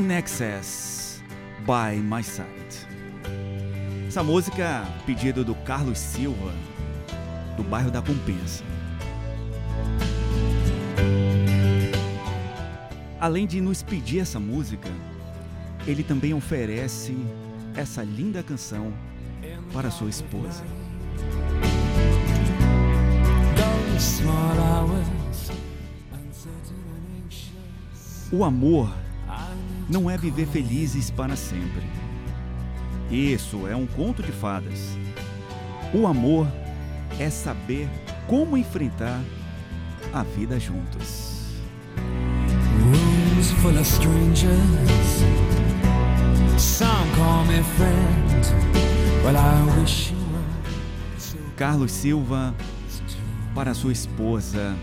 Speaker 12: In
Speaker 2: Excess by My Side. Essa música, pedido do Carlos Silva, do bairro da Compensa. Além de nos pedir essa música, ele também oferece essa linda canção para sua esposa. O amor não é viver felizes para sempre. Isso é um conto de fadas. O amor é saber como enfrentar a vida juntos.
Speaker 12: Rooms full of strangers. Some call me friend. Well, I wish you were
Speaker 2: Carlos Silva para sua esposa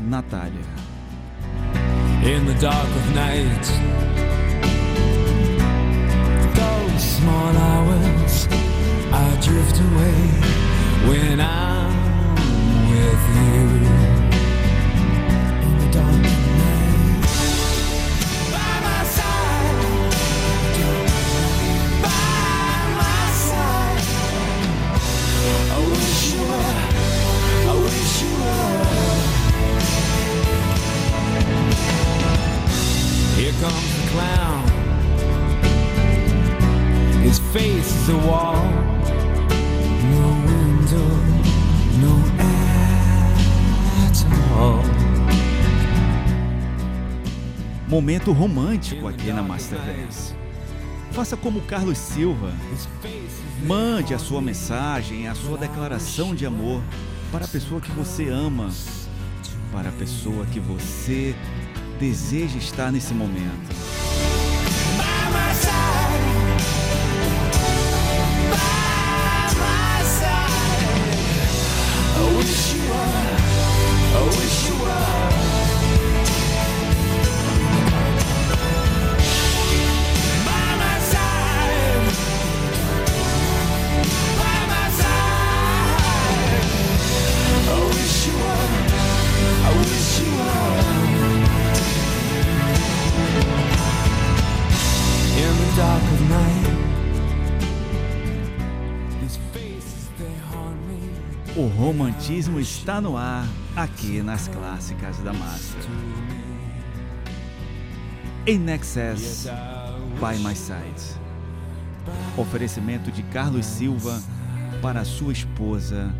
Speaker 2: Natália.
Speaker 12: In the dark of night. Those small hours, I drift away when I'm with you.
Speaker 2: Momento romântico aqui na Master 10. Faça como Carlos Silva. Mande a sua mensagem, a sua declaração de amor para a pessoa que você ama, para a pessoa que você deseja estar nesse momento. Romantismo está no ar aqui nas clássicas da Master. In Excess by My Side. Oferecimento de Carlos Silva para sua esposa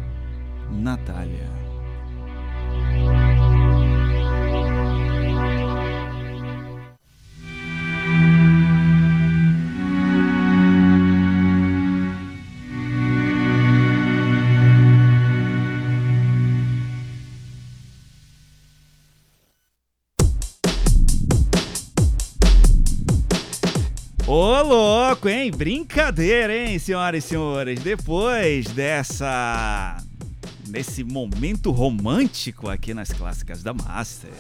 Speaker 2: Natália. Louco, hein? Brincadeira, hein, senhoras e senhores? Depois dessa. desse momento romântico aqui nas clássicas da Master.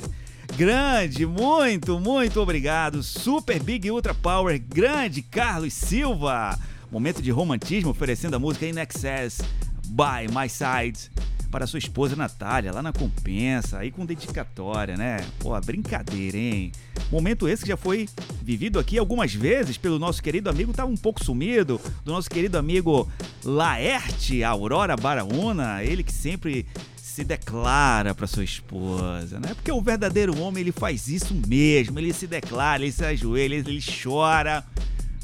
Speaker 2: Grande, muito, muito obrigado. Super Big Ultra Power, grande Carlos Silva. Momento de romantismo oferecendo a música In Excess by My Side para sua esposa Natália, lá na Compensa, aí com dedicatória, né? Pô, brincadeira, hein? Momento esse que já foi vivido aqui algumas vezes pelo nosso querido amigo, tá um pouco sumido, do nosso querido amigo Laerte Aurora Baraúna, ele que sempre se declara para sua esposa, né? Porque o verdadeiro homem ele faz isso mesmo, ele se declara, ele se ajoelha, ele chora.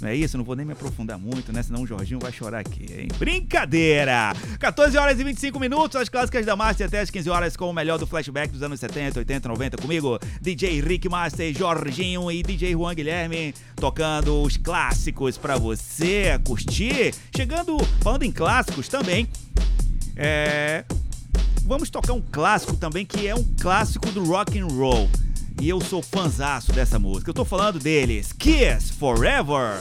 Speaker 2: Não é isso? Não vou nem me aprofundar muito, né? Senão o Jorginho vai chorar aqui, hein? Brincadeira! 14 horas e 25 minutos, as clássicas da Master até as 15 horas com o melhor do flashback dos anos 70, 80, 90 comigo, DJ Rick Master, Jorginho e DJ Juan Guilherme tocando os clássicos pra você curtir. Chegando, falando em clássicos também, é, vamos tocar um clássico também que é um clássico do rock and roll.
Speaker 13: E eu sou fanzaço dessa música. Eu tô falando deles. Kiss Forever.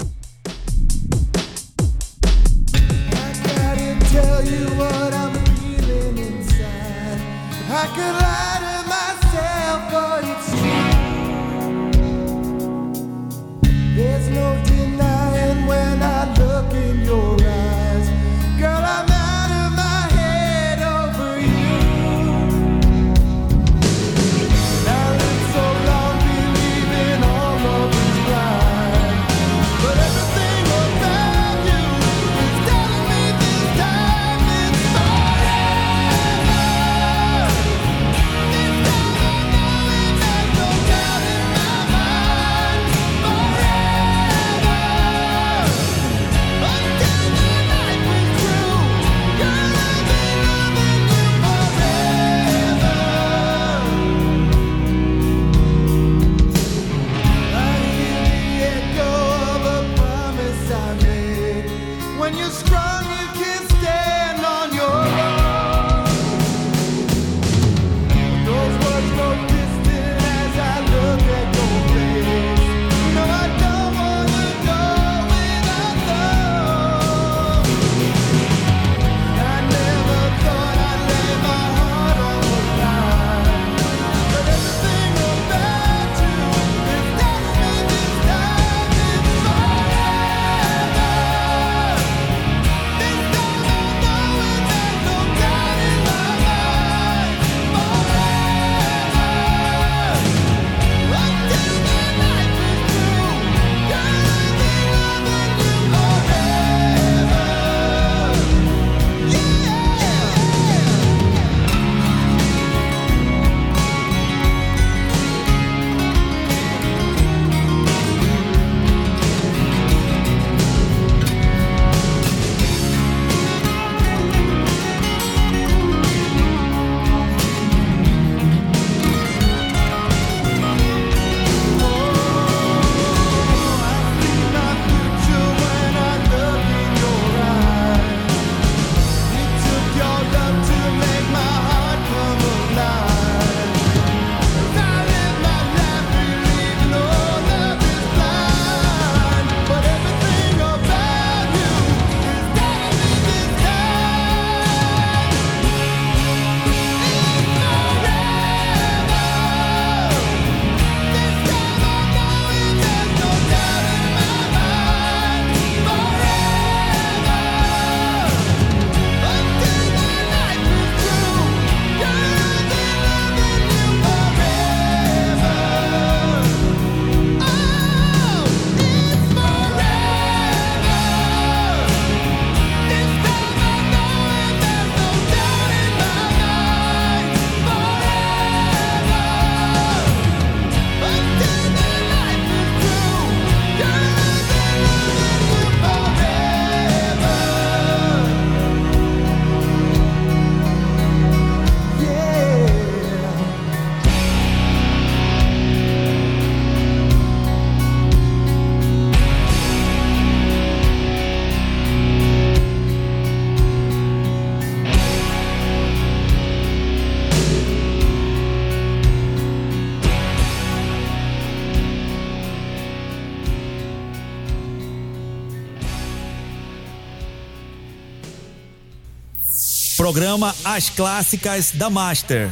Speaker 2: programa As Clássicas da Master.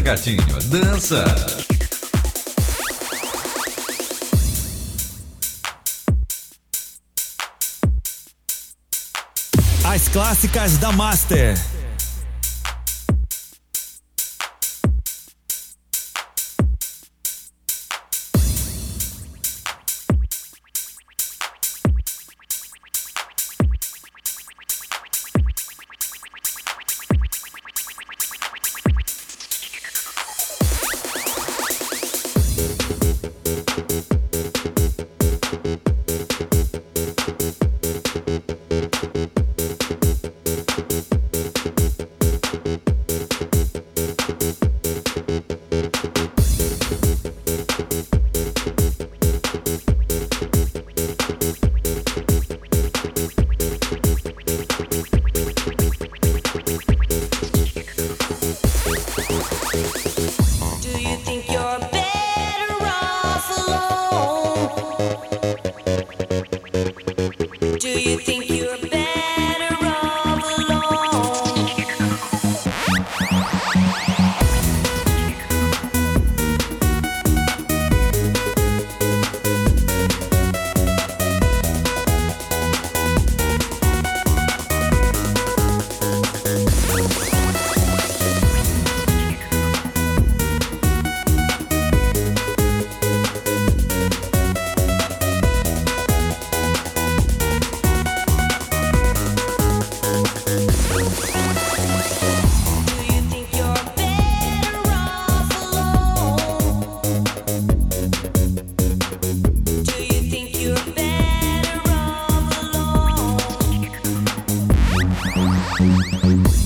Speaker 6: Dança, gatinho, dança.
Speaker 2: As clássicas da Master.
Speaker 14: Bye.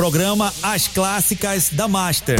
Speaker 8: Programa As Clássicas da Master.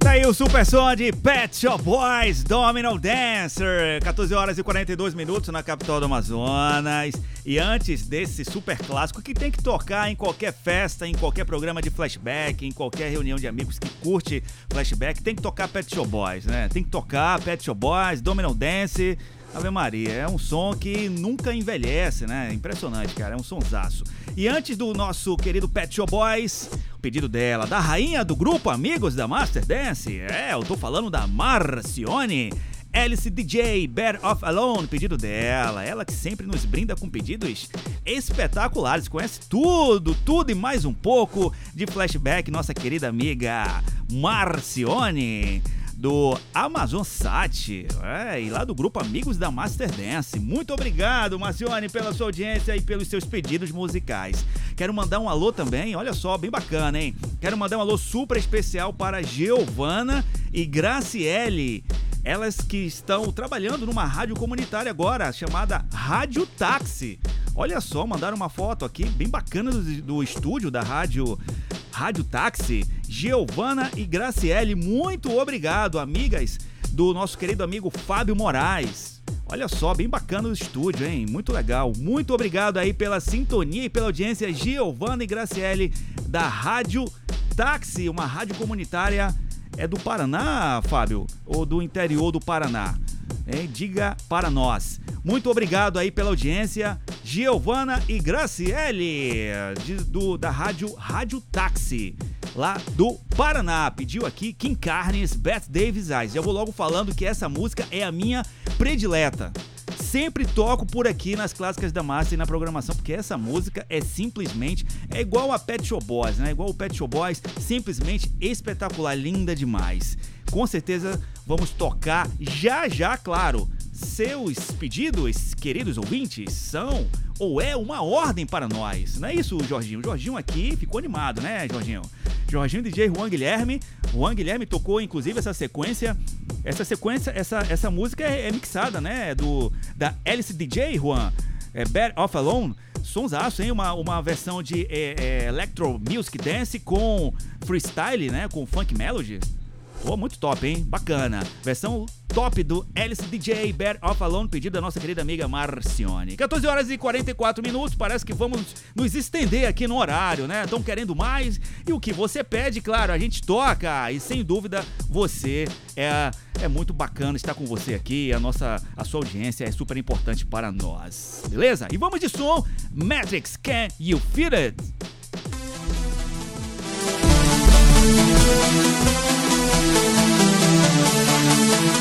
Speaker 2: Tá aí o super som de Pet Shop Boys Domino Dancer. 14 horas e 42 minutos na capital do Amazonas. E antes desse super clássico que tem que tocar em qualquer festa, em qualquer programa de flashback, em qualquer reunião de amigos que curte flashback, tem que tocar Pet Shop Boys, né? Tem que tocar Pet Shop Boys, Domino Dance Ave Maria, é um som que nunca envelhece, né? Impressionante, cara, é um sonsaço. E antes do nosso querido Pet Show Boys, o pedido dela, da rainha do grupo Amigos da Master Dance, é, eu tô falando da Marcione. Alice DJ, Bear Off Alone, pedido dela. Ela que sempre nos brinda com pedidos espetaculares. Conhece tudo, tudo e mais um pouco de flashback, nossa querida amiga Marcione do Amazon Sat é, e lá do grupo Amigos da Master Dance. Muito obrigado, Marcione, pela sua audiência e pelos seus pedidos musicais. Quero mandar um alô também, olha só, bem bacana, hein? Quero mandar um alô super especial para Giovana e Graciele. Elas que estão trabalhando numa rádio comunitária agora, chamada Rádio Táxi. Olha só, mandaram uma foto aqui bem bacana do, do estúdio da rádio Rádio Táxi. Giovana e Graciele, muito obrigado, amigas do nosso querido amigo Fábio Moraes. Olha só, bem bacana o estúdio, hein? Muito legal. Muito obrigado aí pela sintonia e pela audiência, Giovana e Graciele, da Rádio Táxi, uma rádio comunitária. É do Paraná, Fábio? Ou do interior do Paraná? Hein? Diga para nós. Muito obrigado aí pela audiência, Giovana e Graciele, de- do, da rádio Rádio Táxi, lá do Paraná. Pediu aqui Kim Carnes, Beth Davis Eyes. Eu vou logo falando que essa música é a minha predileta. Sempre toco por aqui nas clássicas da massa e na programação, porque essa música é simplesmente é igual a Pet Shop Boys, né? Igual o Pet Shop Boys, simplesmente espetacular, linda demais. Com certeza vamos tocar já já, claro. Seus pedidos, queridos ouvintes, são ou é uma ordem para nós. Não é isso, Jorginho? O Jorginho aqui ficou animado, né, Jorginho? Jorginho DJ Juan Guilherme. Juan Guilherme tocou, inclusive, essa sequência. Essa sequência, essa, essa música é, é mixada, né? Do, da Alice DJ, Juan. É Bad Off Alone. Sonsaço, hein? Uma, uma versão de é, é, Electro Music Dance com freestyle, né? Com funk melody. Pô, muito top, hein? Bacana. Versão top do Alice DJ Bad Off Alone, pedido da nossa querida amiga Marcione. 14 horas e 44 minutos, parece que vamos nos estender aqui no horário, né? Estão querendo mais e o que você pede, claro, a gente toca e sem dúvida você é, é muito bacana estar com você aqui, a nossa a sua audiência é super importante para nós, beleza? E vamos de som, Matrix, Can You Feel It?
Speaker 15: Can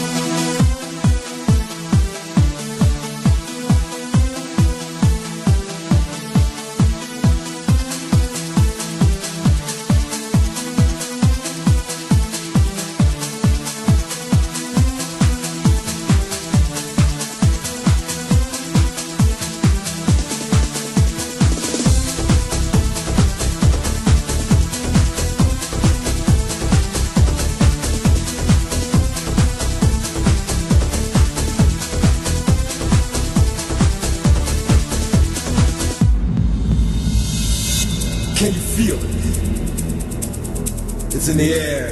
Speaker 15: in the air.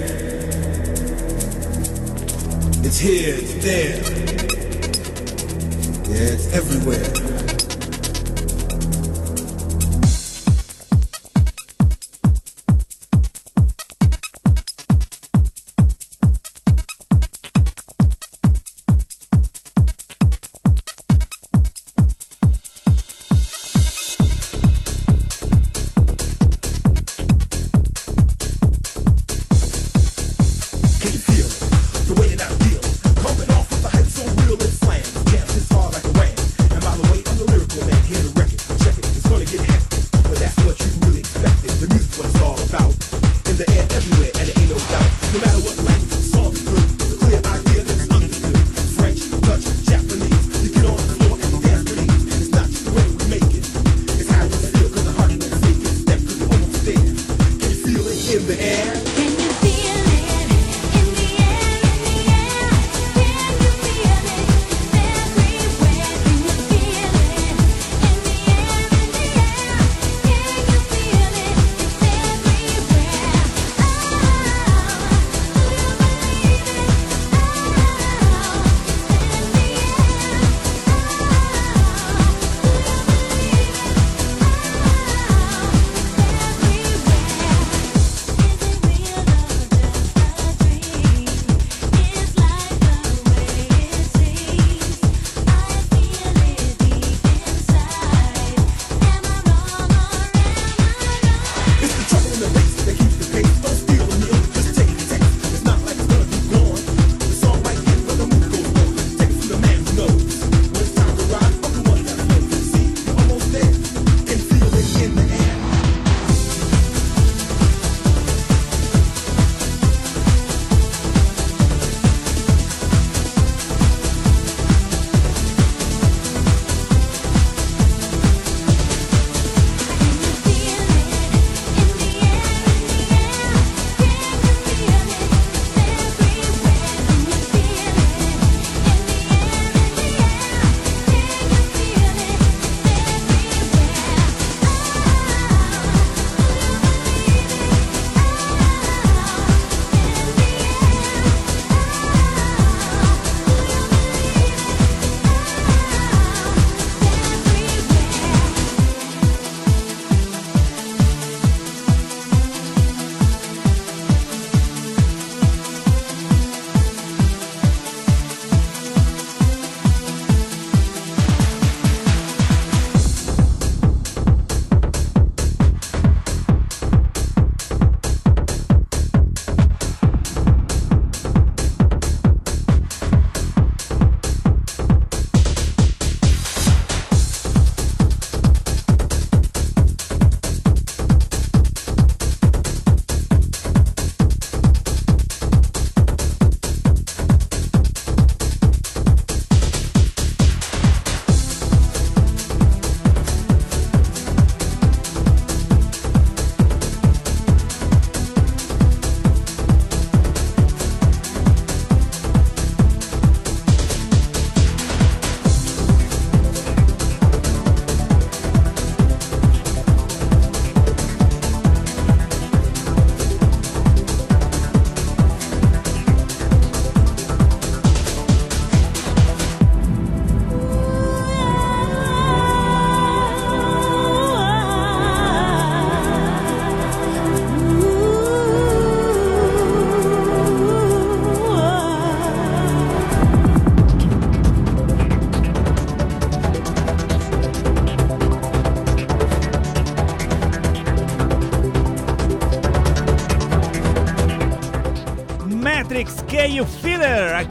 Speaker 15: It's here, it's there. Yeah, it's everywhere.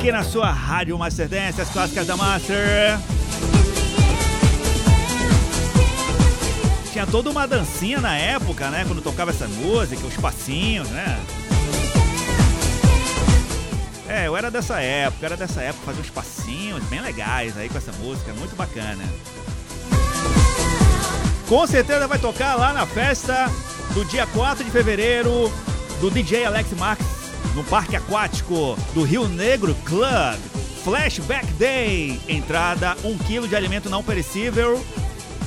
Speaker 2: Aqui na sua Rádio Master Dance, as clássicas da Master. Tinha toda uma dancinha na época, né? Quando tocava essa música, os passinhos, né? É, eu era dessa época, era dessa época, fazia uns passinhos bem legais aí com essa música, muito bacana. Com certeza vai tocar lá na festa do dia 4 de fevereiro do DJ Alex Marques no Parque Aquático do Rio Negro Club. Flashback Day. Entrada 1 kg de alimento não perecível,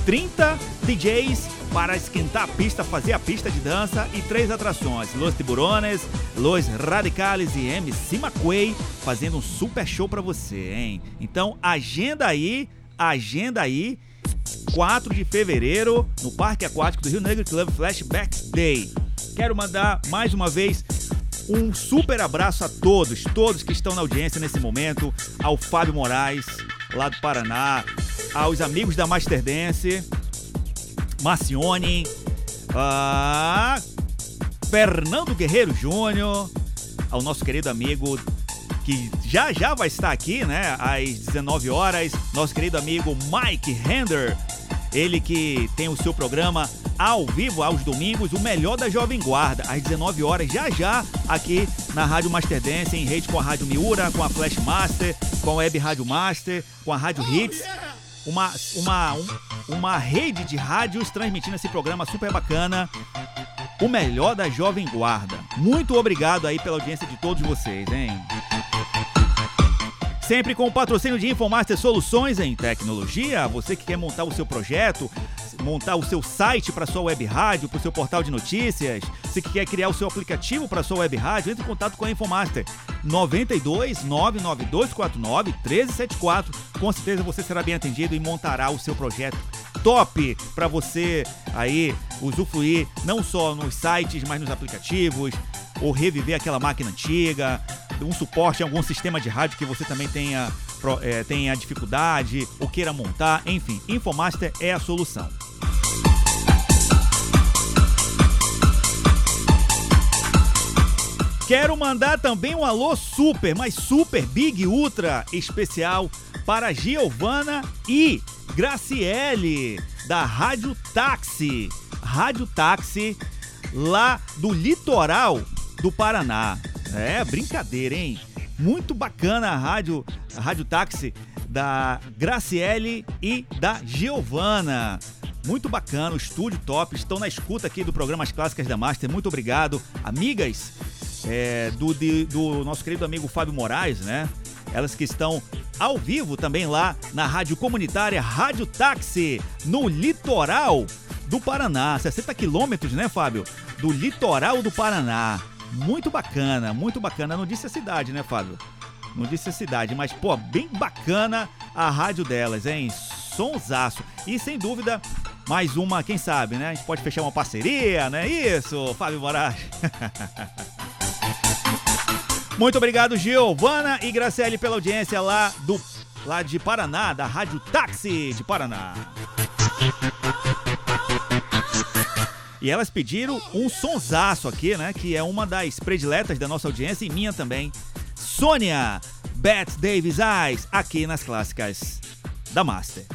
Speaker 2: 30 DJs para esquentar a pista, fazer a pista de dança e três atrações: Los Tiburones, Los Radicales e MC McQuay fazendo um super show para você, hein? Então, agenda aí, agenda aí. 4 de fevereiro, no Parque Aquático do Rio Negro Club Flashback Day. Quero mandar mais uma vez um super abraço a todos, todos que estão na audiência nesse momento, ao Fábio Moraes, lá do Paraná, aos amigos da Master Dance, Marcione, a Fernando Guerreiro Júnior, ao nosso querido amigo que já já vai estar aqui, né, às 19 horas, nosso querido amigo Mike Hender, ele que tem o seu programa ao vivo aos domingos, o melhor da Jovem Guarda, às 19 horas, já já aqui na Rádio Master Dance, em rede com a Rádio Miura, com a Flash Master, com a Web Rádio Master, com a Rádio Hits. Uma, uma, um- uma rede de rádios transmitindo esse programa super bacana. O melhor da Jovem Guarda. Muito obrigado aí pela audiência de todos vocês, hein? Sempre com o patrocínio de Infomaster Soluções em Tecnologia. Você que quer montar o seu projeto, montar o seu site para sua web rádio, para o seu portal de notícias, que quer criar o seu aplicativo para sua web rádio, entre em contato com a Infomaster 92 99249 1374. Com certeza você será bem atendido e montará o seu projeto top para você aí usufruir não só nos sites, mas nos aplicativos, ou reviver aquela máquina antiga, um suporte em algum sistema de rádio que você também tenha, eh, tenha dificuldade ou queira montar, enfim, Infomaster é a solução. Quero mandar também um alô super, mas super big ultra especial para Giovana e Graciele da Rádio Táxi. Rádio Táxi lá do litoral do Paraná. É brincadeira, hein? Muito bacana a rádio, a rádio Táxi da Graciele e da Giovana. Muito bacana, o estúdio top, estão na escuta aqui do programa As Clássicas da Master. Muito obrigado, amigas é, do, de- do nosso querido amigo Fábio Moraes, né? Elas que estão ao vivo também lá na rádio comunitária Rádio Táxi, no litoral do Paraná. 60 quilômetros, né, Fábio? Do litoral do Paraná. Muito bacana, muito bacana. Não disse a cidade, né, Fábio? Não disse a cidade, mas, pô, bem bacana a rádio delas, hein? Sonsaço. E sem dúvida, mais uma, quem sabe, né? A gente pode fechar uma parceria, não é isso, Fábio Moraes? Muito obrigado, Giovana e Graciele, pela audiência lá do lá de Paraná, da Rádio Táxi de Paraná. E elas pediram um sonsaço aqui, né? Que é uma das prediletas da nossa audiência e minha também. Sônia Beth Davis Eyes, aqui nas clássicas da Master.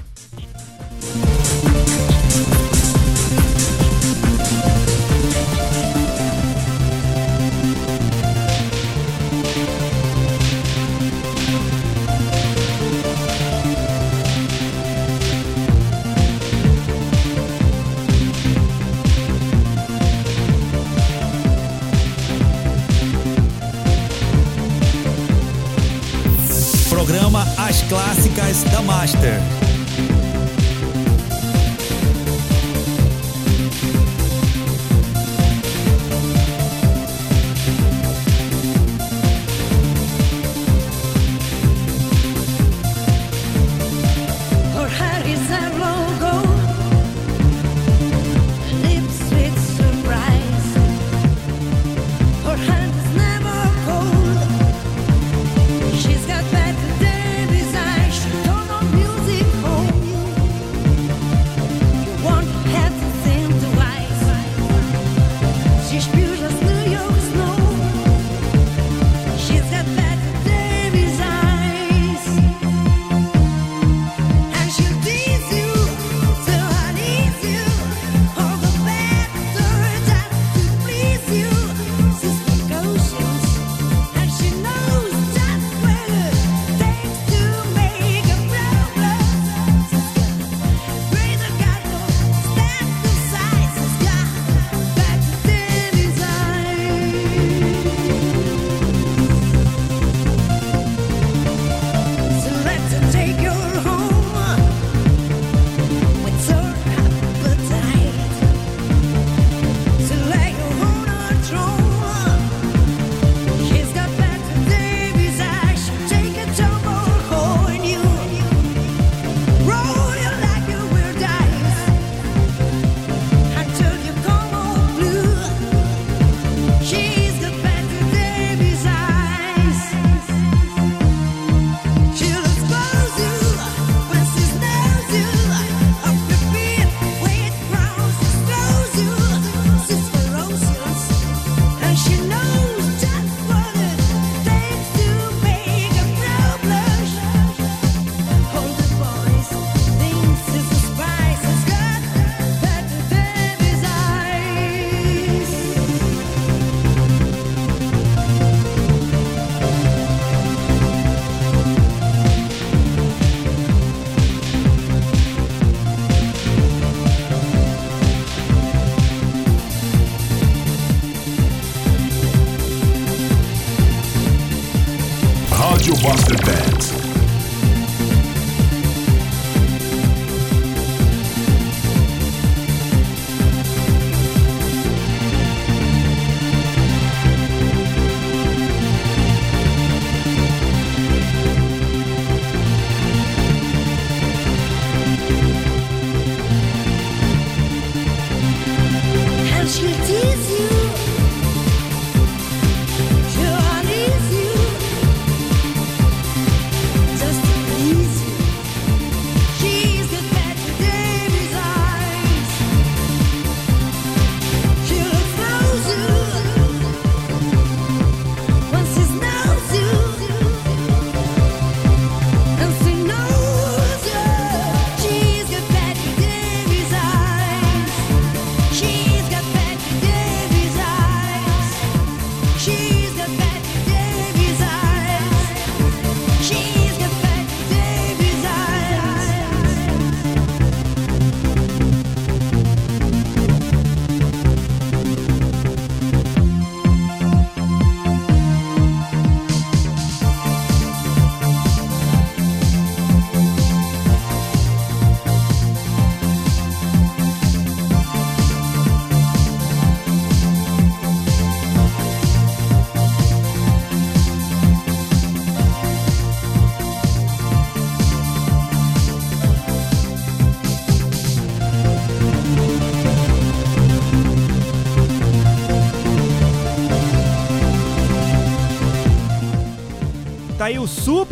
Speaker 8: Clássicas da Master.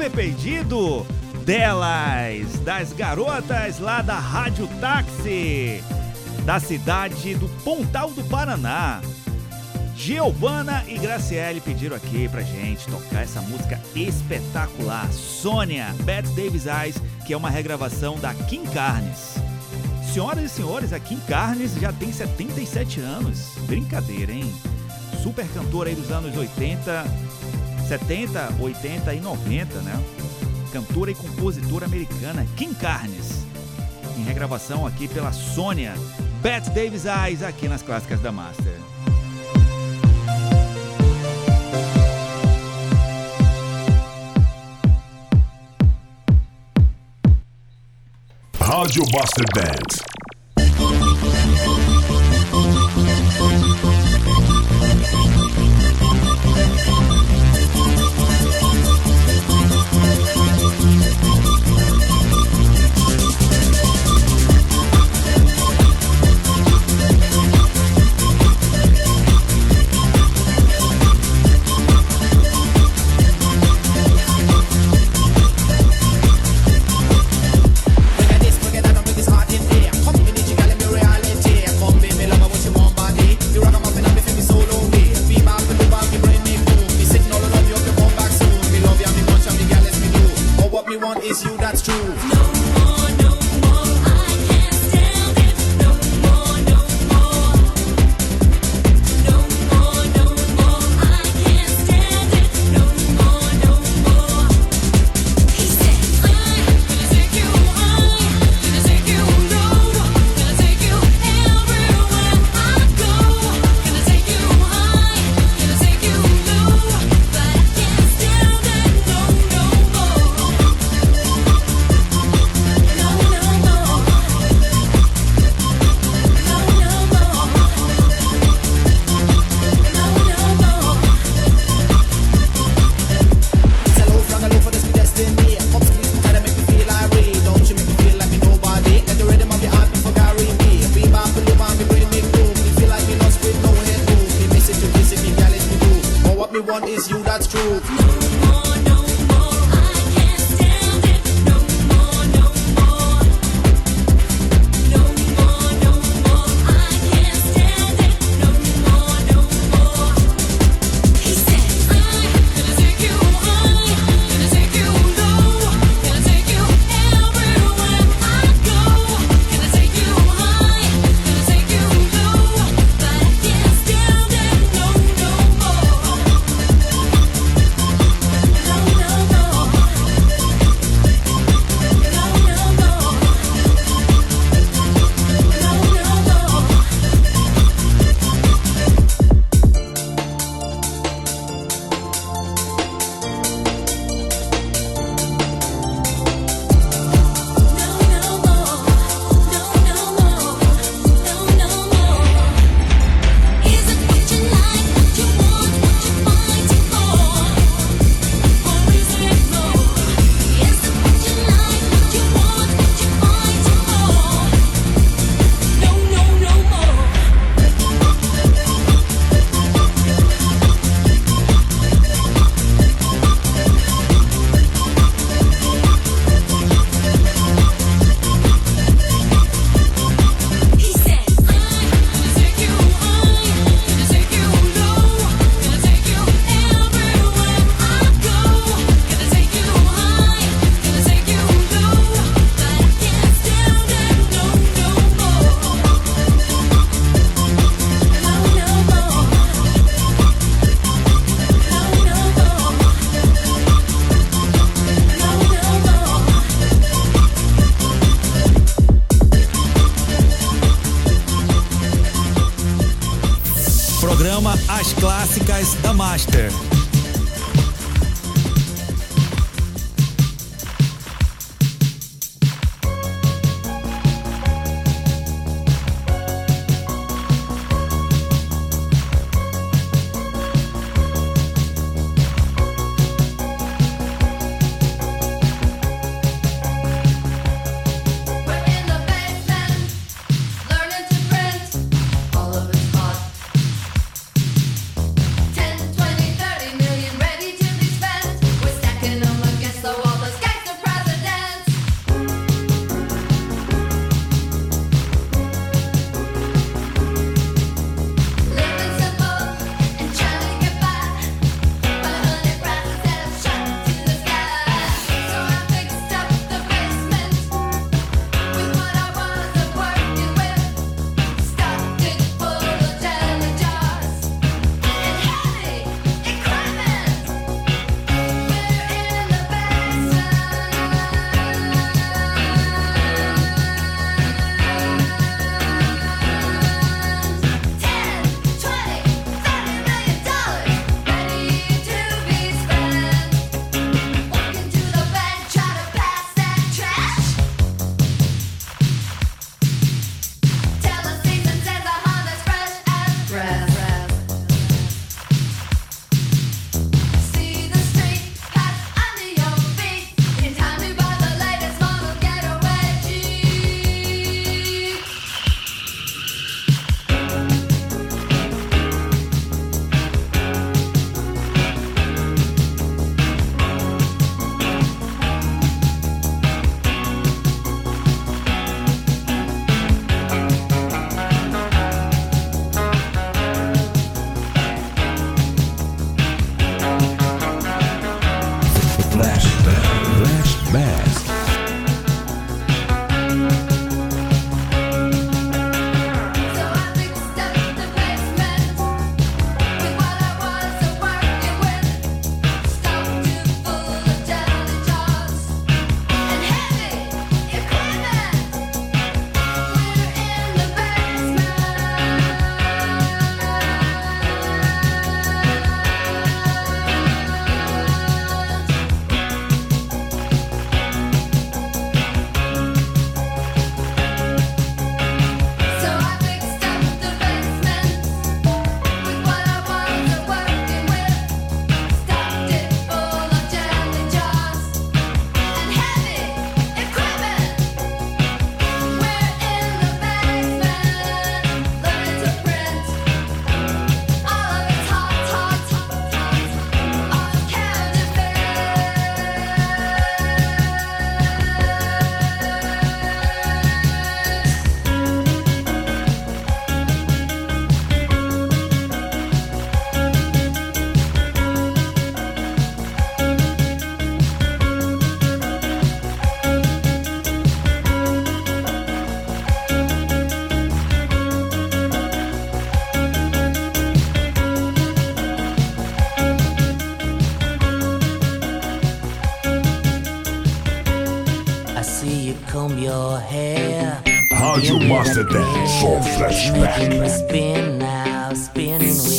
Speaker 2: Super pedido delas, das garotas lá da Rádio Táxi, da cidade do Pontal do Paraná. Giovana e Graciele pediram aqui pra gente tocar essa música espetacular, Sônia, Bette Davis Eyes, que é uma regravação da Kim Carnes. Senhoras e senhores, a Kim Carnes já tem 77 anos. Brincadeira, hein? Super cantora aí dos anos 80, 70, 80 e 90, né? Cantora e compositora americana Kim Carnes. Em regravação aqui pela Sônia. Bette Davis Eyes aqui nas clássicas da Master.
Speaker 1: Rádio Buster Band.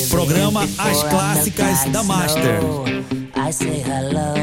Speaker 8: Programa As Clássicas da Master.
Speaker 16: I
Speaker 17: say hello,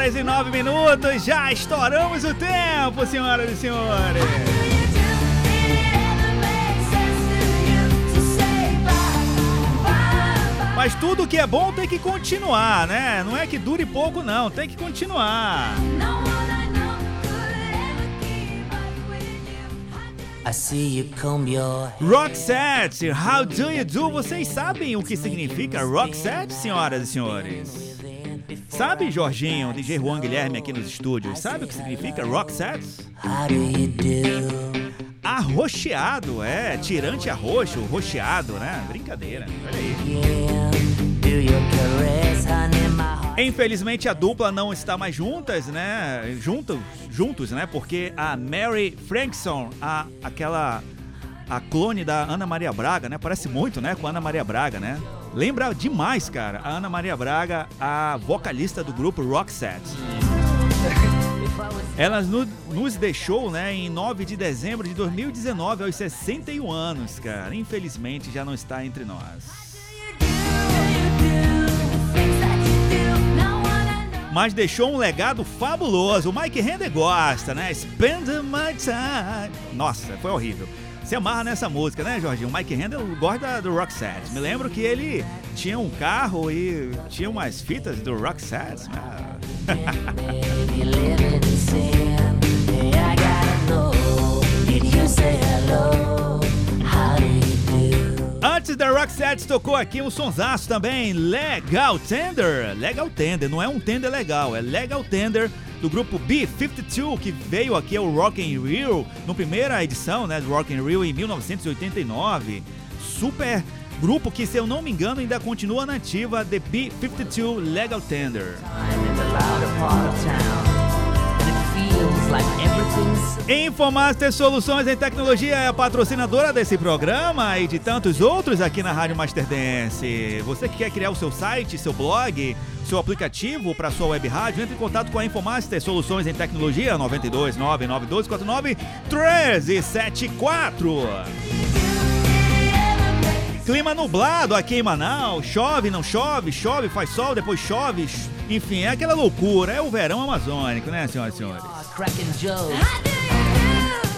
Speaker 2: horas e 9 minutos, já estouramos o tempo, senhoras e senhores. Mas tudo que é bom tem que continuar, né? Não é que dure pouco, não, tem que continuar.
Speaker 17: Hair.
Speaker 2: Roxette, how do you do? Vocês sabem o que significa Roxette, senhoras e senhores? Sabe, Jorginho, DJ Juan Guilherme aqui nos estúdios, sabe o que significa
Speaker 17: you do?
Speaker 2: Arroxeado, é, tirante a roxo, roxeado, né? Brincadeira, olha aí. Infelizmente a dupla não está mais juntas, né? Juntos, juntos, né? Porque a Mary Frankson, a, aquela a clone da Ana Maria Braga, né? Parece muito, né, com a Ana Maria Braga, né? Lembra demais, cara, a Ana Maria Braga, a vocalista do grupo Roxette. Ela no- nos deixou, né, em 9 de dezembro de 2019, aos 61 anos, cara. Infelizmente já não está entre nós. mas deixou um legado fabuloso. O Mike Render gosta, né? Spend my time. Nossa, foi horrível. Se amarra nessa música, né, Jorginho? O Mike Render gosta do Roxette. Me lembro que ele tinha um carro e tinha umas fitas do Roxette. Ah. Antes da Roxette tocou aqui um sonsaço também, Legal Tender. Legal Tender, não é um tender legal, é Legal Tender do grupo B52 que veio aqui ao Rock in Rio, na primeira edição, né, do Rock in Rio em 1989. Super grupo que, se eu não me engano, ainda continua na ativa, The B52 Legal Tender.
Speaker 17: I'm in the
Speaker 2: Infomaster Soluções em Tecnologia é a patrocinadora desse programa e de tantos outros aqui na Rádio Master Dance. Você que quer criar o seu site, seu blog, seu aplicativo para sua web rádio, entre em contato com a Infomaster Soluções em Tecnologia 92 99249 1374. Clima nublado aqui em Manaus, chove, não chove, chove, faz sol, depois chove, enfim, é aquela loucura, é o verão amazônico, né, senhoras e senhores?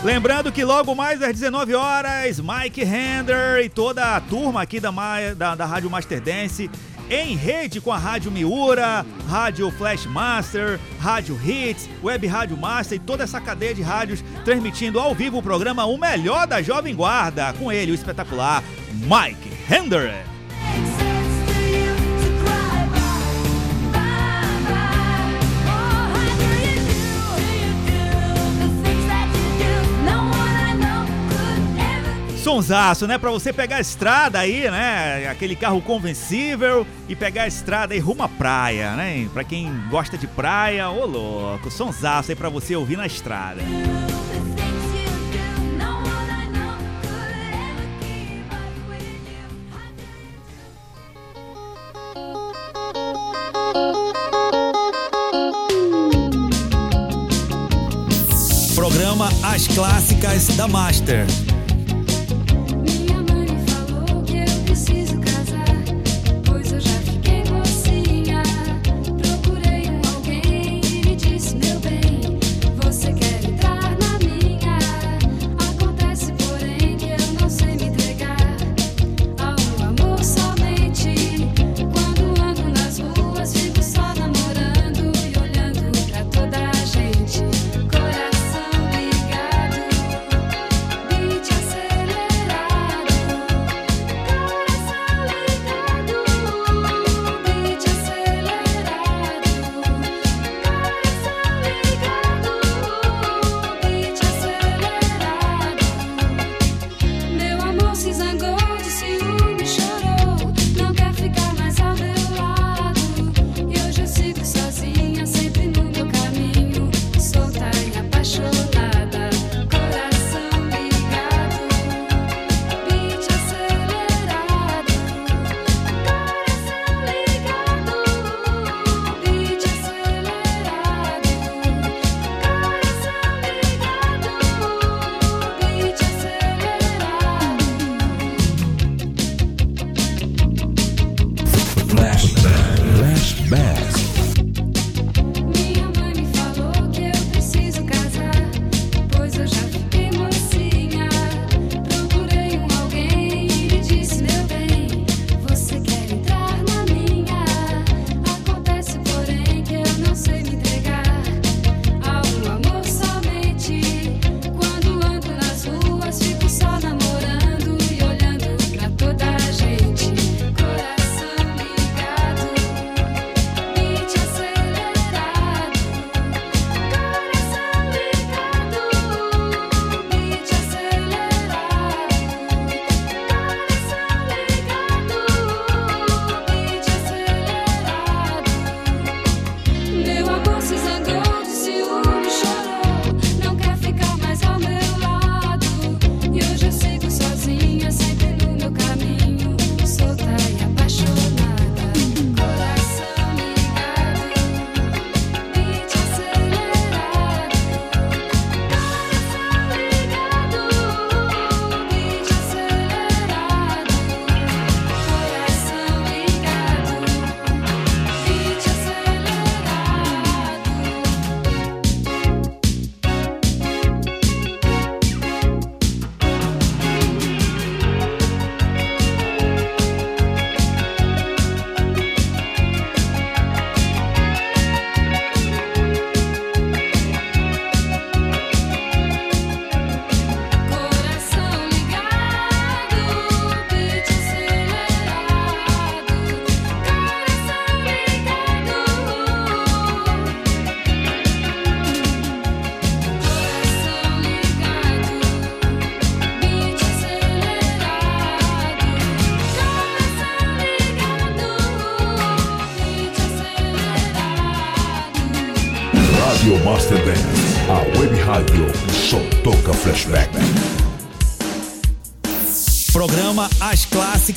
Speaker 2: Lembrando que logo mais às 19 horas, Mike Render e toda a turma aqui da, da, da Rádio Master Dance em rede com a Rádio Miura, Rádio Flash Master, Rádio Hits, Web Rádio Master e toda essa cadeia de rádios transmitindo ao vivo o programa O Melhor da Jovem Guarda, com ele, o espetacular Mike Render. Sonsaço, né? Pra você pegar a estrada aí, né? Aquele carro convencível e pegar a estrada aí rumo à praia, né? Pra quem gosta de praia, ô louco, sonsaço aí pra você ouvir na estrada.
Speaker 18: Programa As Clássicas da Master.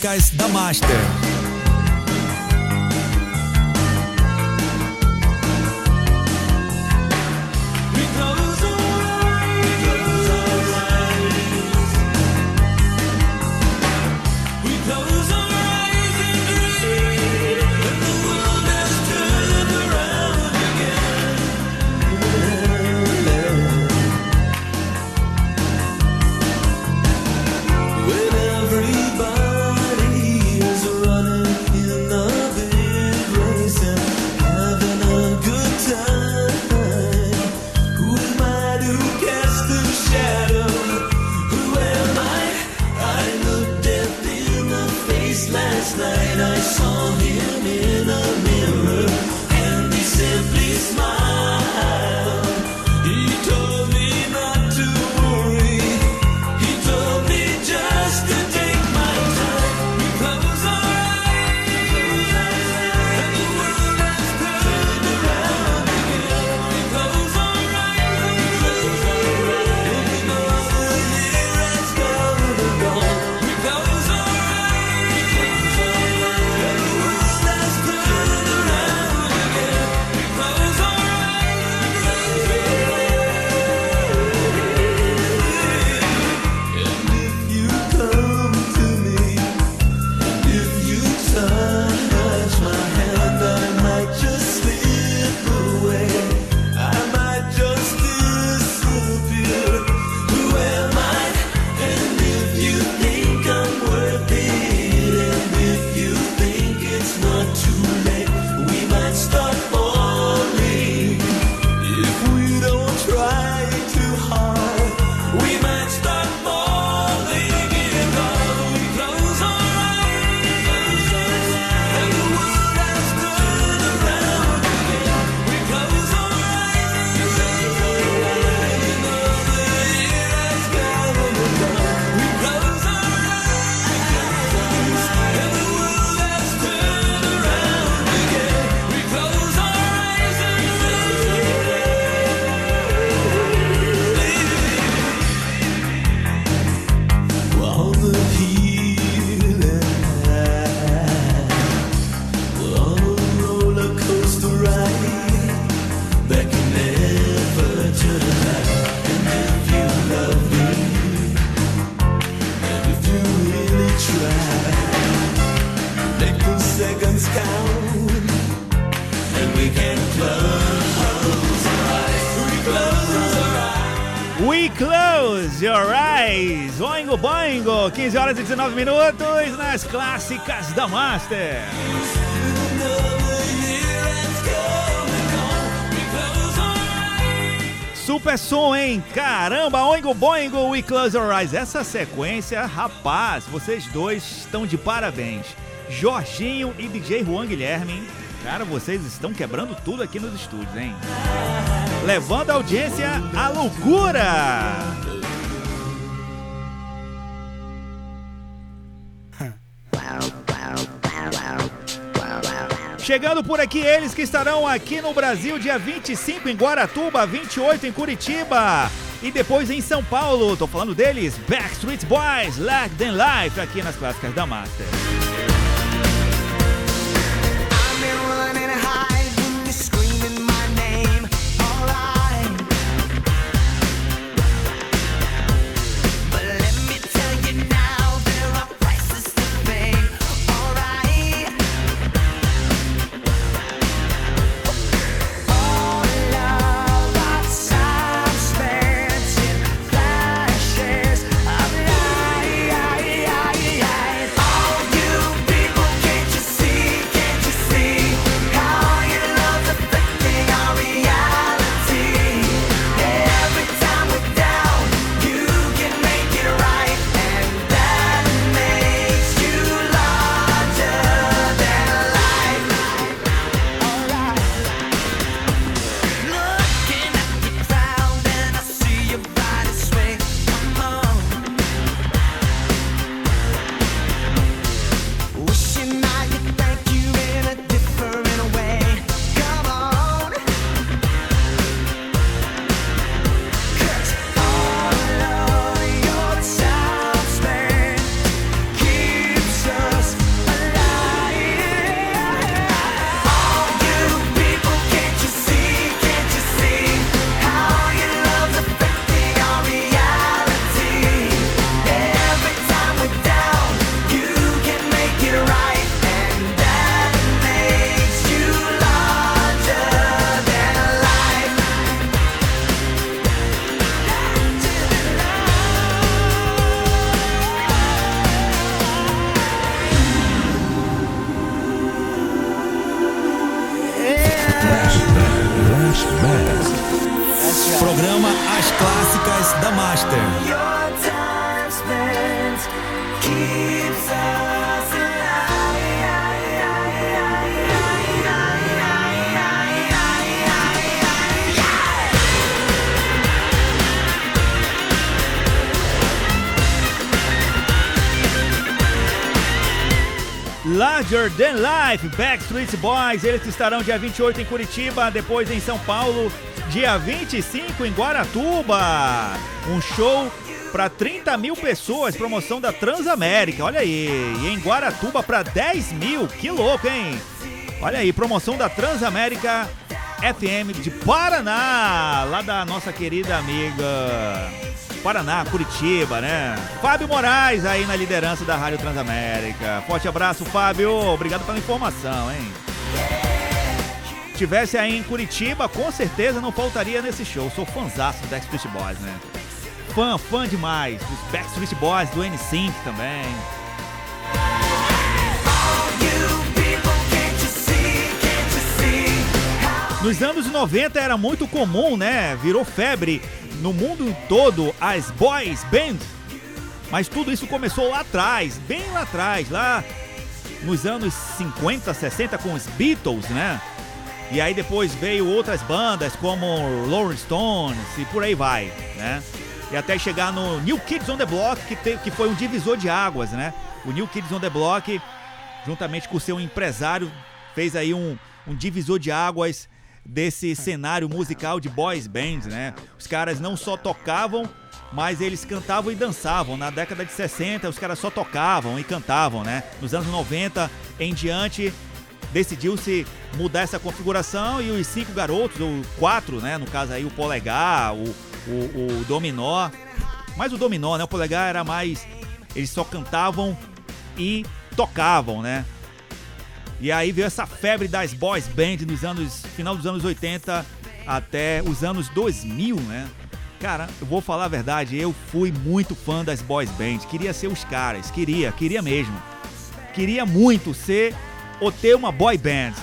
Speaker 8: da Master.
Speaker 12: We Close
Speaker 2: Your Eyes, Oingo Boingo, 15 horas e 19 minutos nas clássicas da Master. Super som, hein? Caramba, Oingo Boingo, We Close Your Eyes. Essa sequência, rapaz, vocês dois estão de parabéns. Jorginho e DJ Juan Guilherme, hein? Cara, vocês estão quebrando tudo aqui nos estúdios, hein? levando a audiência à loucura. Chegando por aqui, eles que estarão aqui no Brasil dia 25 em Guaratuba, 28 em Curitiba e depois em São Paulo. Tô falando deles, Backstreet Boys, Like Than Life, aqui nas clássicas da Master. Larger Than Life, Backstreet Boys, eles estarão dia 28 em Curitiba, depois em São Paulo, dia 25 em Guaratuba. Um show para 30 mil pessoas, promoção da Transamérica, olha aí. E em Guaratuba para 10 mil, que louco, hein? Olha aí, promoção da Transamérica FM de Paraná, lá da nossa querida amiga Paraná, Curitiba, né? Fábio Moraes aí na liderança da Rádio Transamérica. Forte abraço, Fábio. Obrigado pela informação, hein? Tivesse aí em Curitiba, com certeza não faltaria nesse show. Sou fãzaço do Backstreet Boys, né? Fã, fã demais. Dos Backstreet Boys, do N5 também. Nos anos 90 era muito comum, né? Virou febre no mundo todo as boys band. Mas tudo isso começou lá atrás, bem lá atrás, lá nos anos 50, 60 com os Beatles, né? E aí depois veio outras bandas como Rolling Stones e por aí vai, né? E até chegar no New Kids on the Block, que, te- que foi um divisor de águas, né? O New Kids on the Block, juntamente com o seu empresário, fez aí um, um divisor de águas desse cenário musical de boys bands, né? Os caras não só tocavam, mas eles cantavam e dançavam. Na década de 60, os caras só tocavam e cantavam, né? Nos anos 90 em diante, decidiu-se mudar essa configuração e os cinco garotos, ou quatro, né? No caso aí o polegar, o, o, o dominó. Mas o dominó, né? O polegar era mais. Eles só cantavam e tocavam, né? E aí veio essa febre das boys band nos anos final dos anos 80 até os anos 2000, né? Cara, eu vou falar a verdade, eu fui muito fã das boys band, queria ser os caras, queria, queria mesmo. Queria muito ser ou ter uma boy band.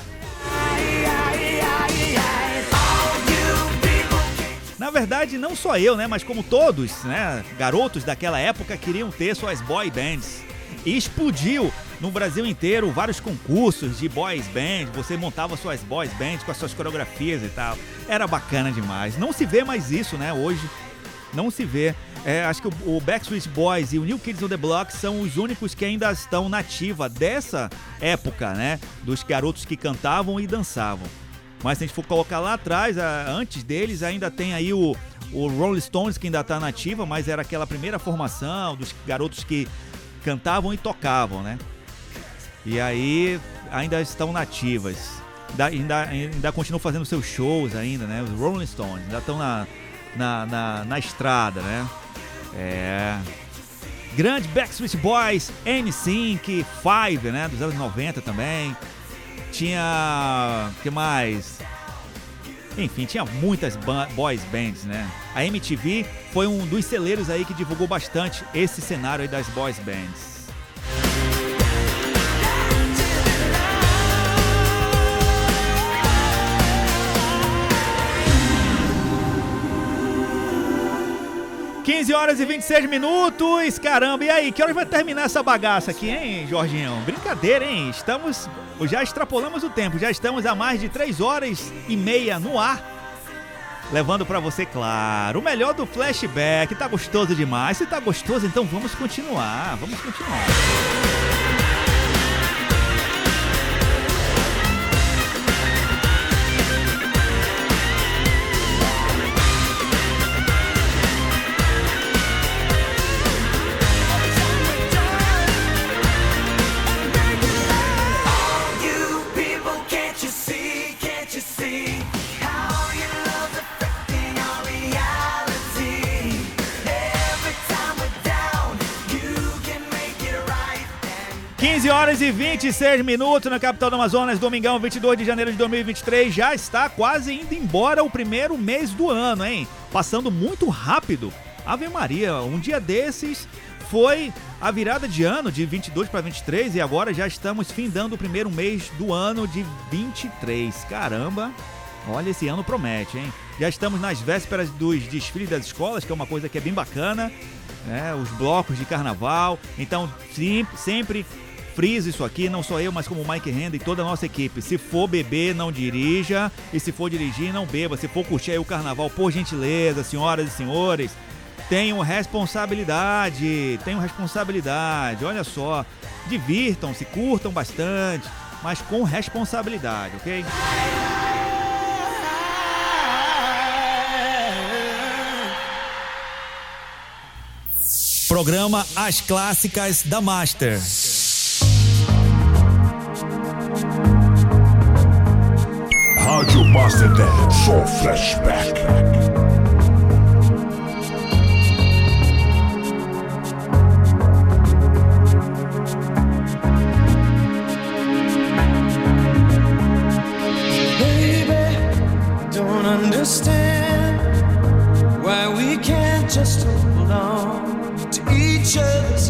Speaker 2: Na verdade, não só eu, né, mas como todos, né, garotos daquela época queriam ter suas boy bands. E explodiu no Brasil inteiro vários concursos de boys band, você montava suas boys bands com as suas coreografias e tal. Era bacana demais. Não se vê mais isso, né, hoje. Não se vê. É, acho que o, Backstreet Boys e o New Kids on the Block são os únicos que ainda estão na ativa dessa época, né? Dos garotos que cantavam e dançavam. Mas se a gente for colocar lá atrás, antes deles, ainda tem aí o, o Rolling Stones que ainda tá na ativa, mas era aquela primeira formação dos garotos que cantavam e tocavam, né? E aí ainda estão nativas. Ainda, ainda, continuam fazendo seus shows ainda, né? Os Rolling Stones ainda estão na, na, na, na estrada, né? É. Grande Backstreet Boys, NSYNC, Five, né? Dos anos 90 também. Tinha. que mais? Enfim, tinha muitas boys bands, né? A MTV foi um dos celeiros aí que divulgou bastante esse cenário aí das boys bands. Quinze horas e 26 minutos, caramba, e aí, que horas vai terminar essa bagaça aqui, hein, Jorginho? Brincadeira, hein? Estamos, já extrapolamos o tempo, já estamos a mais de 3 horas e meia no ar, levando pra você, claro, o melhor do flashback. Tá gostoso demais? Se tá gostoso, então vamos continuar, vamos continuar. horas e 26 minutos na capital do Amazonas, domingão 22 de janeiro de 2023. Já está quase indo embora o primeiro mês do ano, hein? Passando muito rápido. Ave Maria, um dia desses foi a virada de ano de 22 para 23 e agora já estamos findando o primeiro mês do ano de 23. Caramba, olha, esse ano promete, hein? Já estamos nas vésperas dos desfiles das escolas, que é uma coisa que é bem bacana. É, os blocos de carnaval. Então, sempre friso isso aqui, não só eu, mas como o Mike Renda e toda a nossa equipe. Se for beber, não dirija. E se for dirigir, não beba. Se for curtir aí o carnaval, por gentileza, senhoras e senhores, tenham responsabilidade. Tenham responsabilidade. Olha só. Divirtam-se, curtam bastante, mas com responsabilidade, ok?
Speaker 8: Programa As Clássicas da Master.
Speaker 4: Audio Master Net Soul Flashback.
Speaker 12: understand why we can't just hold on to each
Speaker 19: other.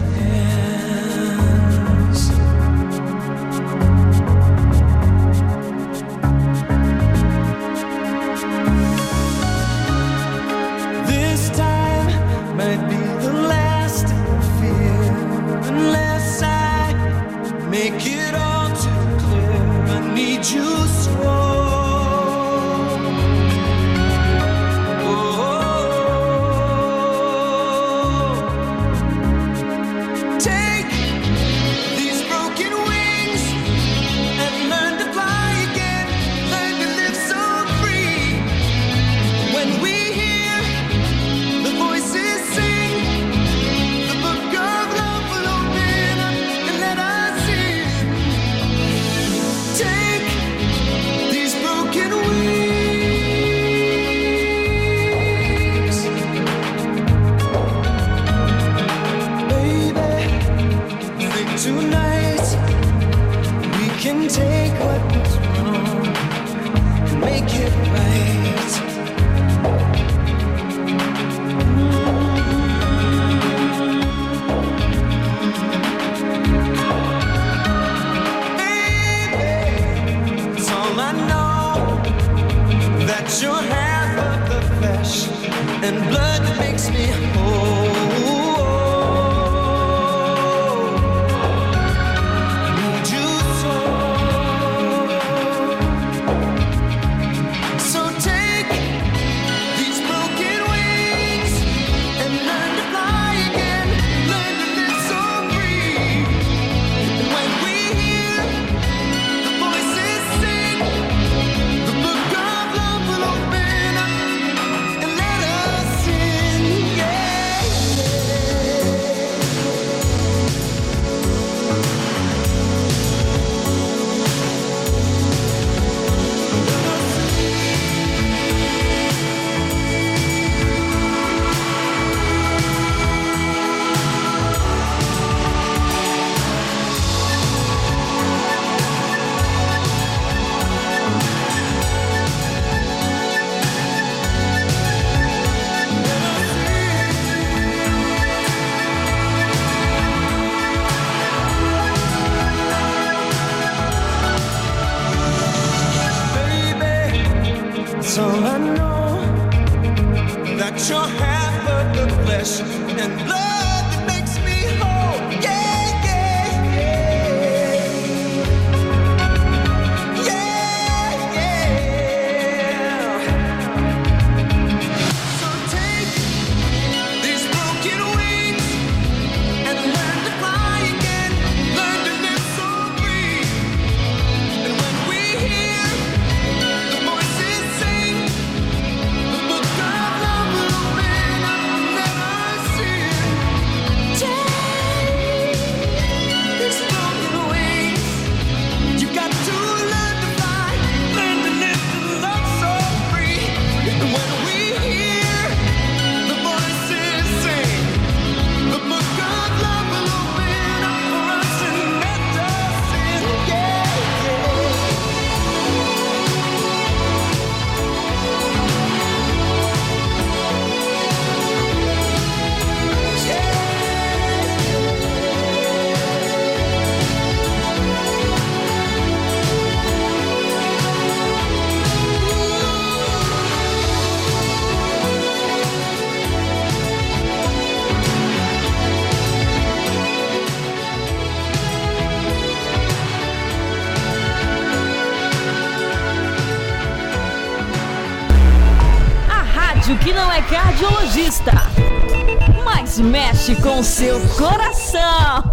Speaker 19: Mexe com seu coração.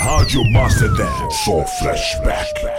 Speaker 4: Rádio Master Dance, só flashback.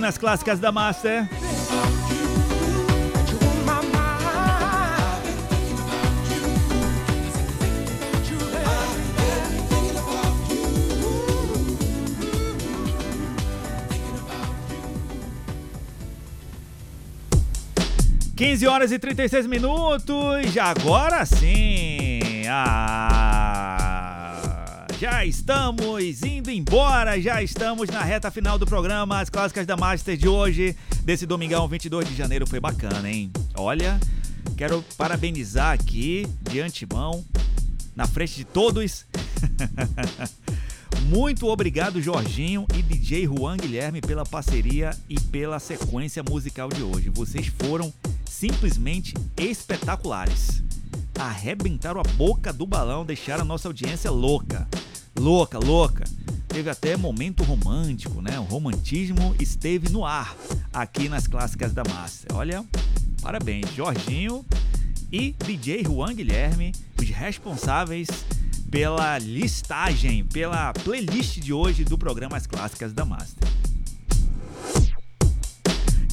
Speaker 2: Nas clássicas da Master. Quinze horas e 36 minutos, já agora sim. Ah, já estamos indo embora, já estamos na reta final do programa As Clássicas da Master de hoje, desse domingão 22 de janeiro, foi bacana, hein? Olha, quero parabenizar aqui de antemão, na frente de todos. Muito obrigado, Jorginho e DJ Juan Guilherme, pela parceria e pela sequência musical de hoje. Vocês foram simplesmente espetaculares. Arrebentaram a boca do balão, deixaram a nossa audiência louca. Louca, louca. Teve até momento romântico, né? O romantismo esteve no ar aqui nas clássicas da Master. Olha, parabéns, Jorginho e DJ Juan Guilherme, os responsáveis pela listagem, pela playlist de hoje do programa As Clássicas da Master.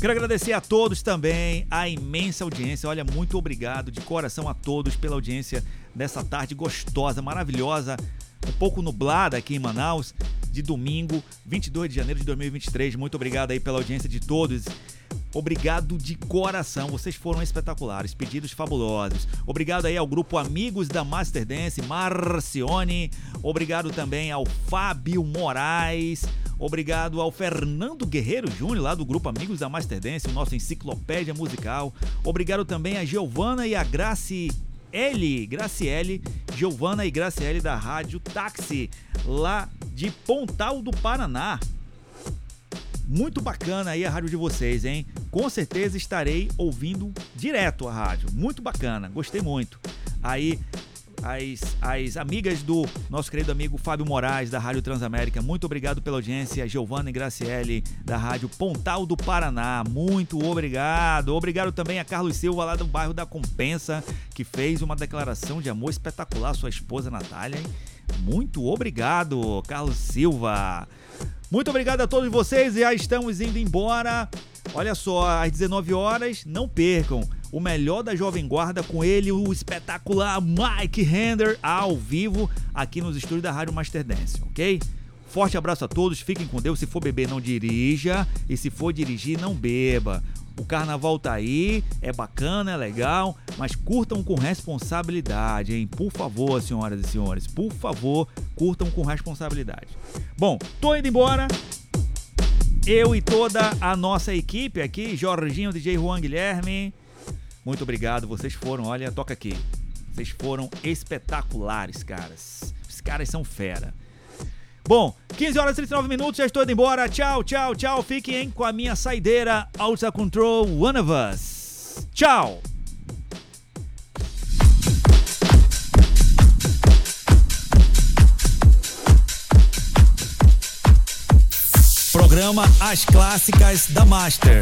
Speaker 2: Quero agradecer a todos também, a imensa audiência. Olha, muito obrigado de coração a todos pela audiência dessa tarde gostosa, maravilhosa, um pouco nublada aqui em Manaus, de domingo, 22 de janeiro de 2023. Muito obrigado aí pela audiência de todos. Obrigado de coração, vocês foram espetaculares, pedidos fabulosos. Obrigado aí ao grupo Amigos da Master Dance, Marcione. Obrigado também ao Fábio Moraes. Obrigado ao Fernando Guerreiro Júnior, lá do grupo Amigos da Master Dance, o nosso enciclopédia musical. Obrigado também a Giovana e a Graci L, Graciele, Giovana e Graciele da Rádio Táxi, lá de Pontal do Paraná. Muito bacana aí a rádio de vocês, hein? Com certeza estarei ouvindo direto a rádio. Muito bacana, gostei muito. Aí as, as amigas do nosso querido amigo Fábio Moraes da Rádio Transamérica, muito obrigado pela audiência. Giovana e Graciele da Rádio Pontal do Paraná, muito obrigado. Obrigado também a Carlos Silva lá do bairro da Compensa, que fez uma declaração de amor espetacular à sua esposa Natália. Muito obrigado, Carlos Silva. Muito obrigado a todos vocês, já estamos indo embora. Olha só, às 19 horas, não percam o melhor da Jovem Guarda com ele, o espetacular Mike Hender, ao vivo, aqui nos estúdios da Rádio Master Dance, ok? Forte abraço a todos, fiquem com Deus. Se for beber, não dirija. E se for dirigir, não beba. O carnaval tá aí, é bacana, é legal, mas curtam com responsabilidade, hein? Por favor, senhoras e senhores, por favor, curtam com responsabilidade. Bom, tô indo embora. Eu e toda a nossa equipe aqui, Jorginho, DJ Juan Guilherme. Muito obrigado, vocês foram, olha, toca aqui. Vocês foram espetaculares, caras. Os caras são fera. Bom, 15 horas e 39 minutos, já estou indo embora. Tchau, tchau, tchau. Fiquem com a minha saideira Ultra Control One of Us. Tchau.
Speaker 8: Programa As Clássicas da Master.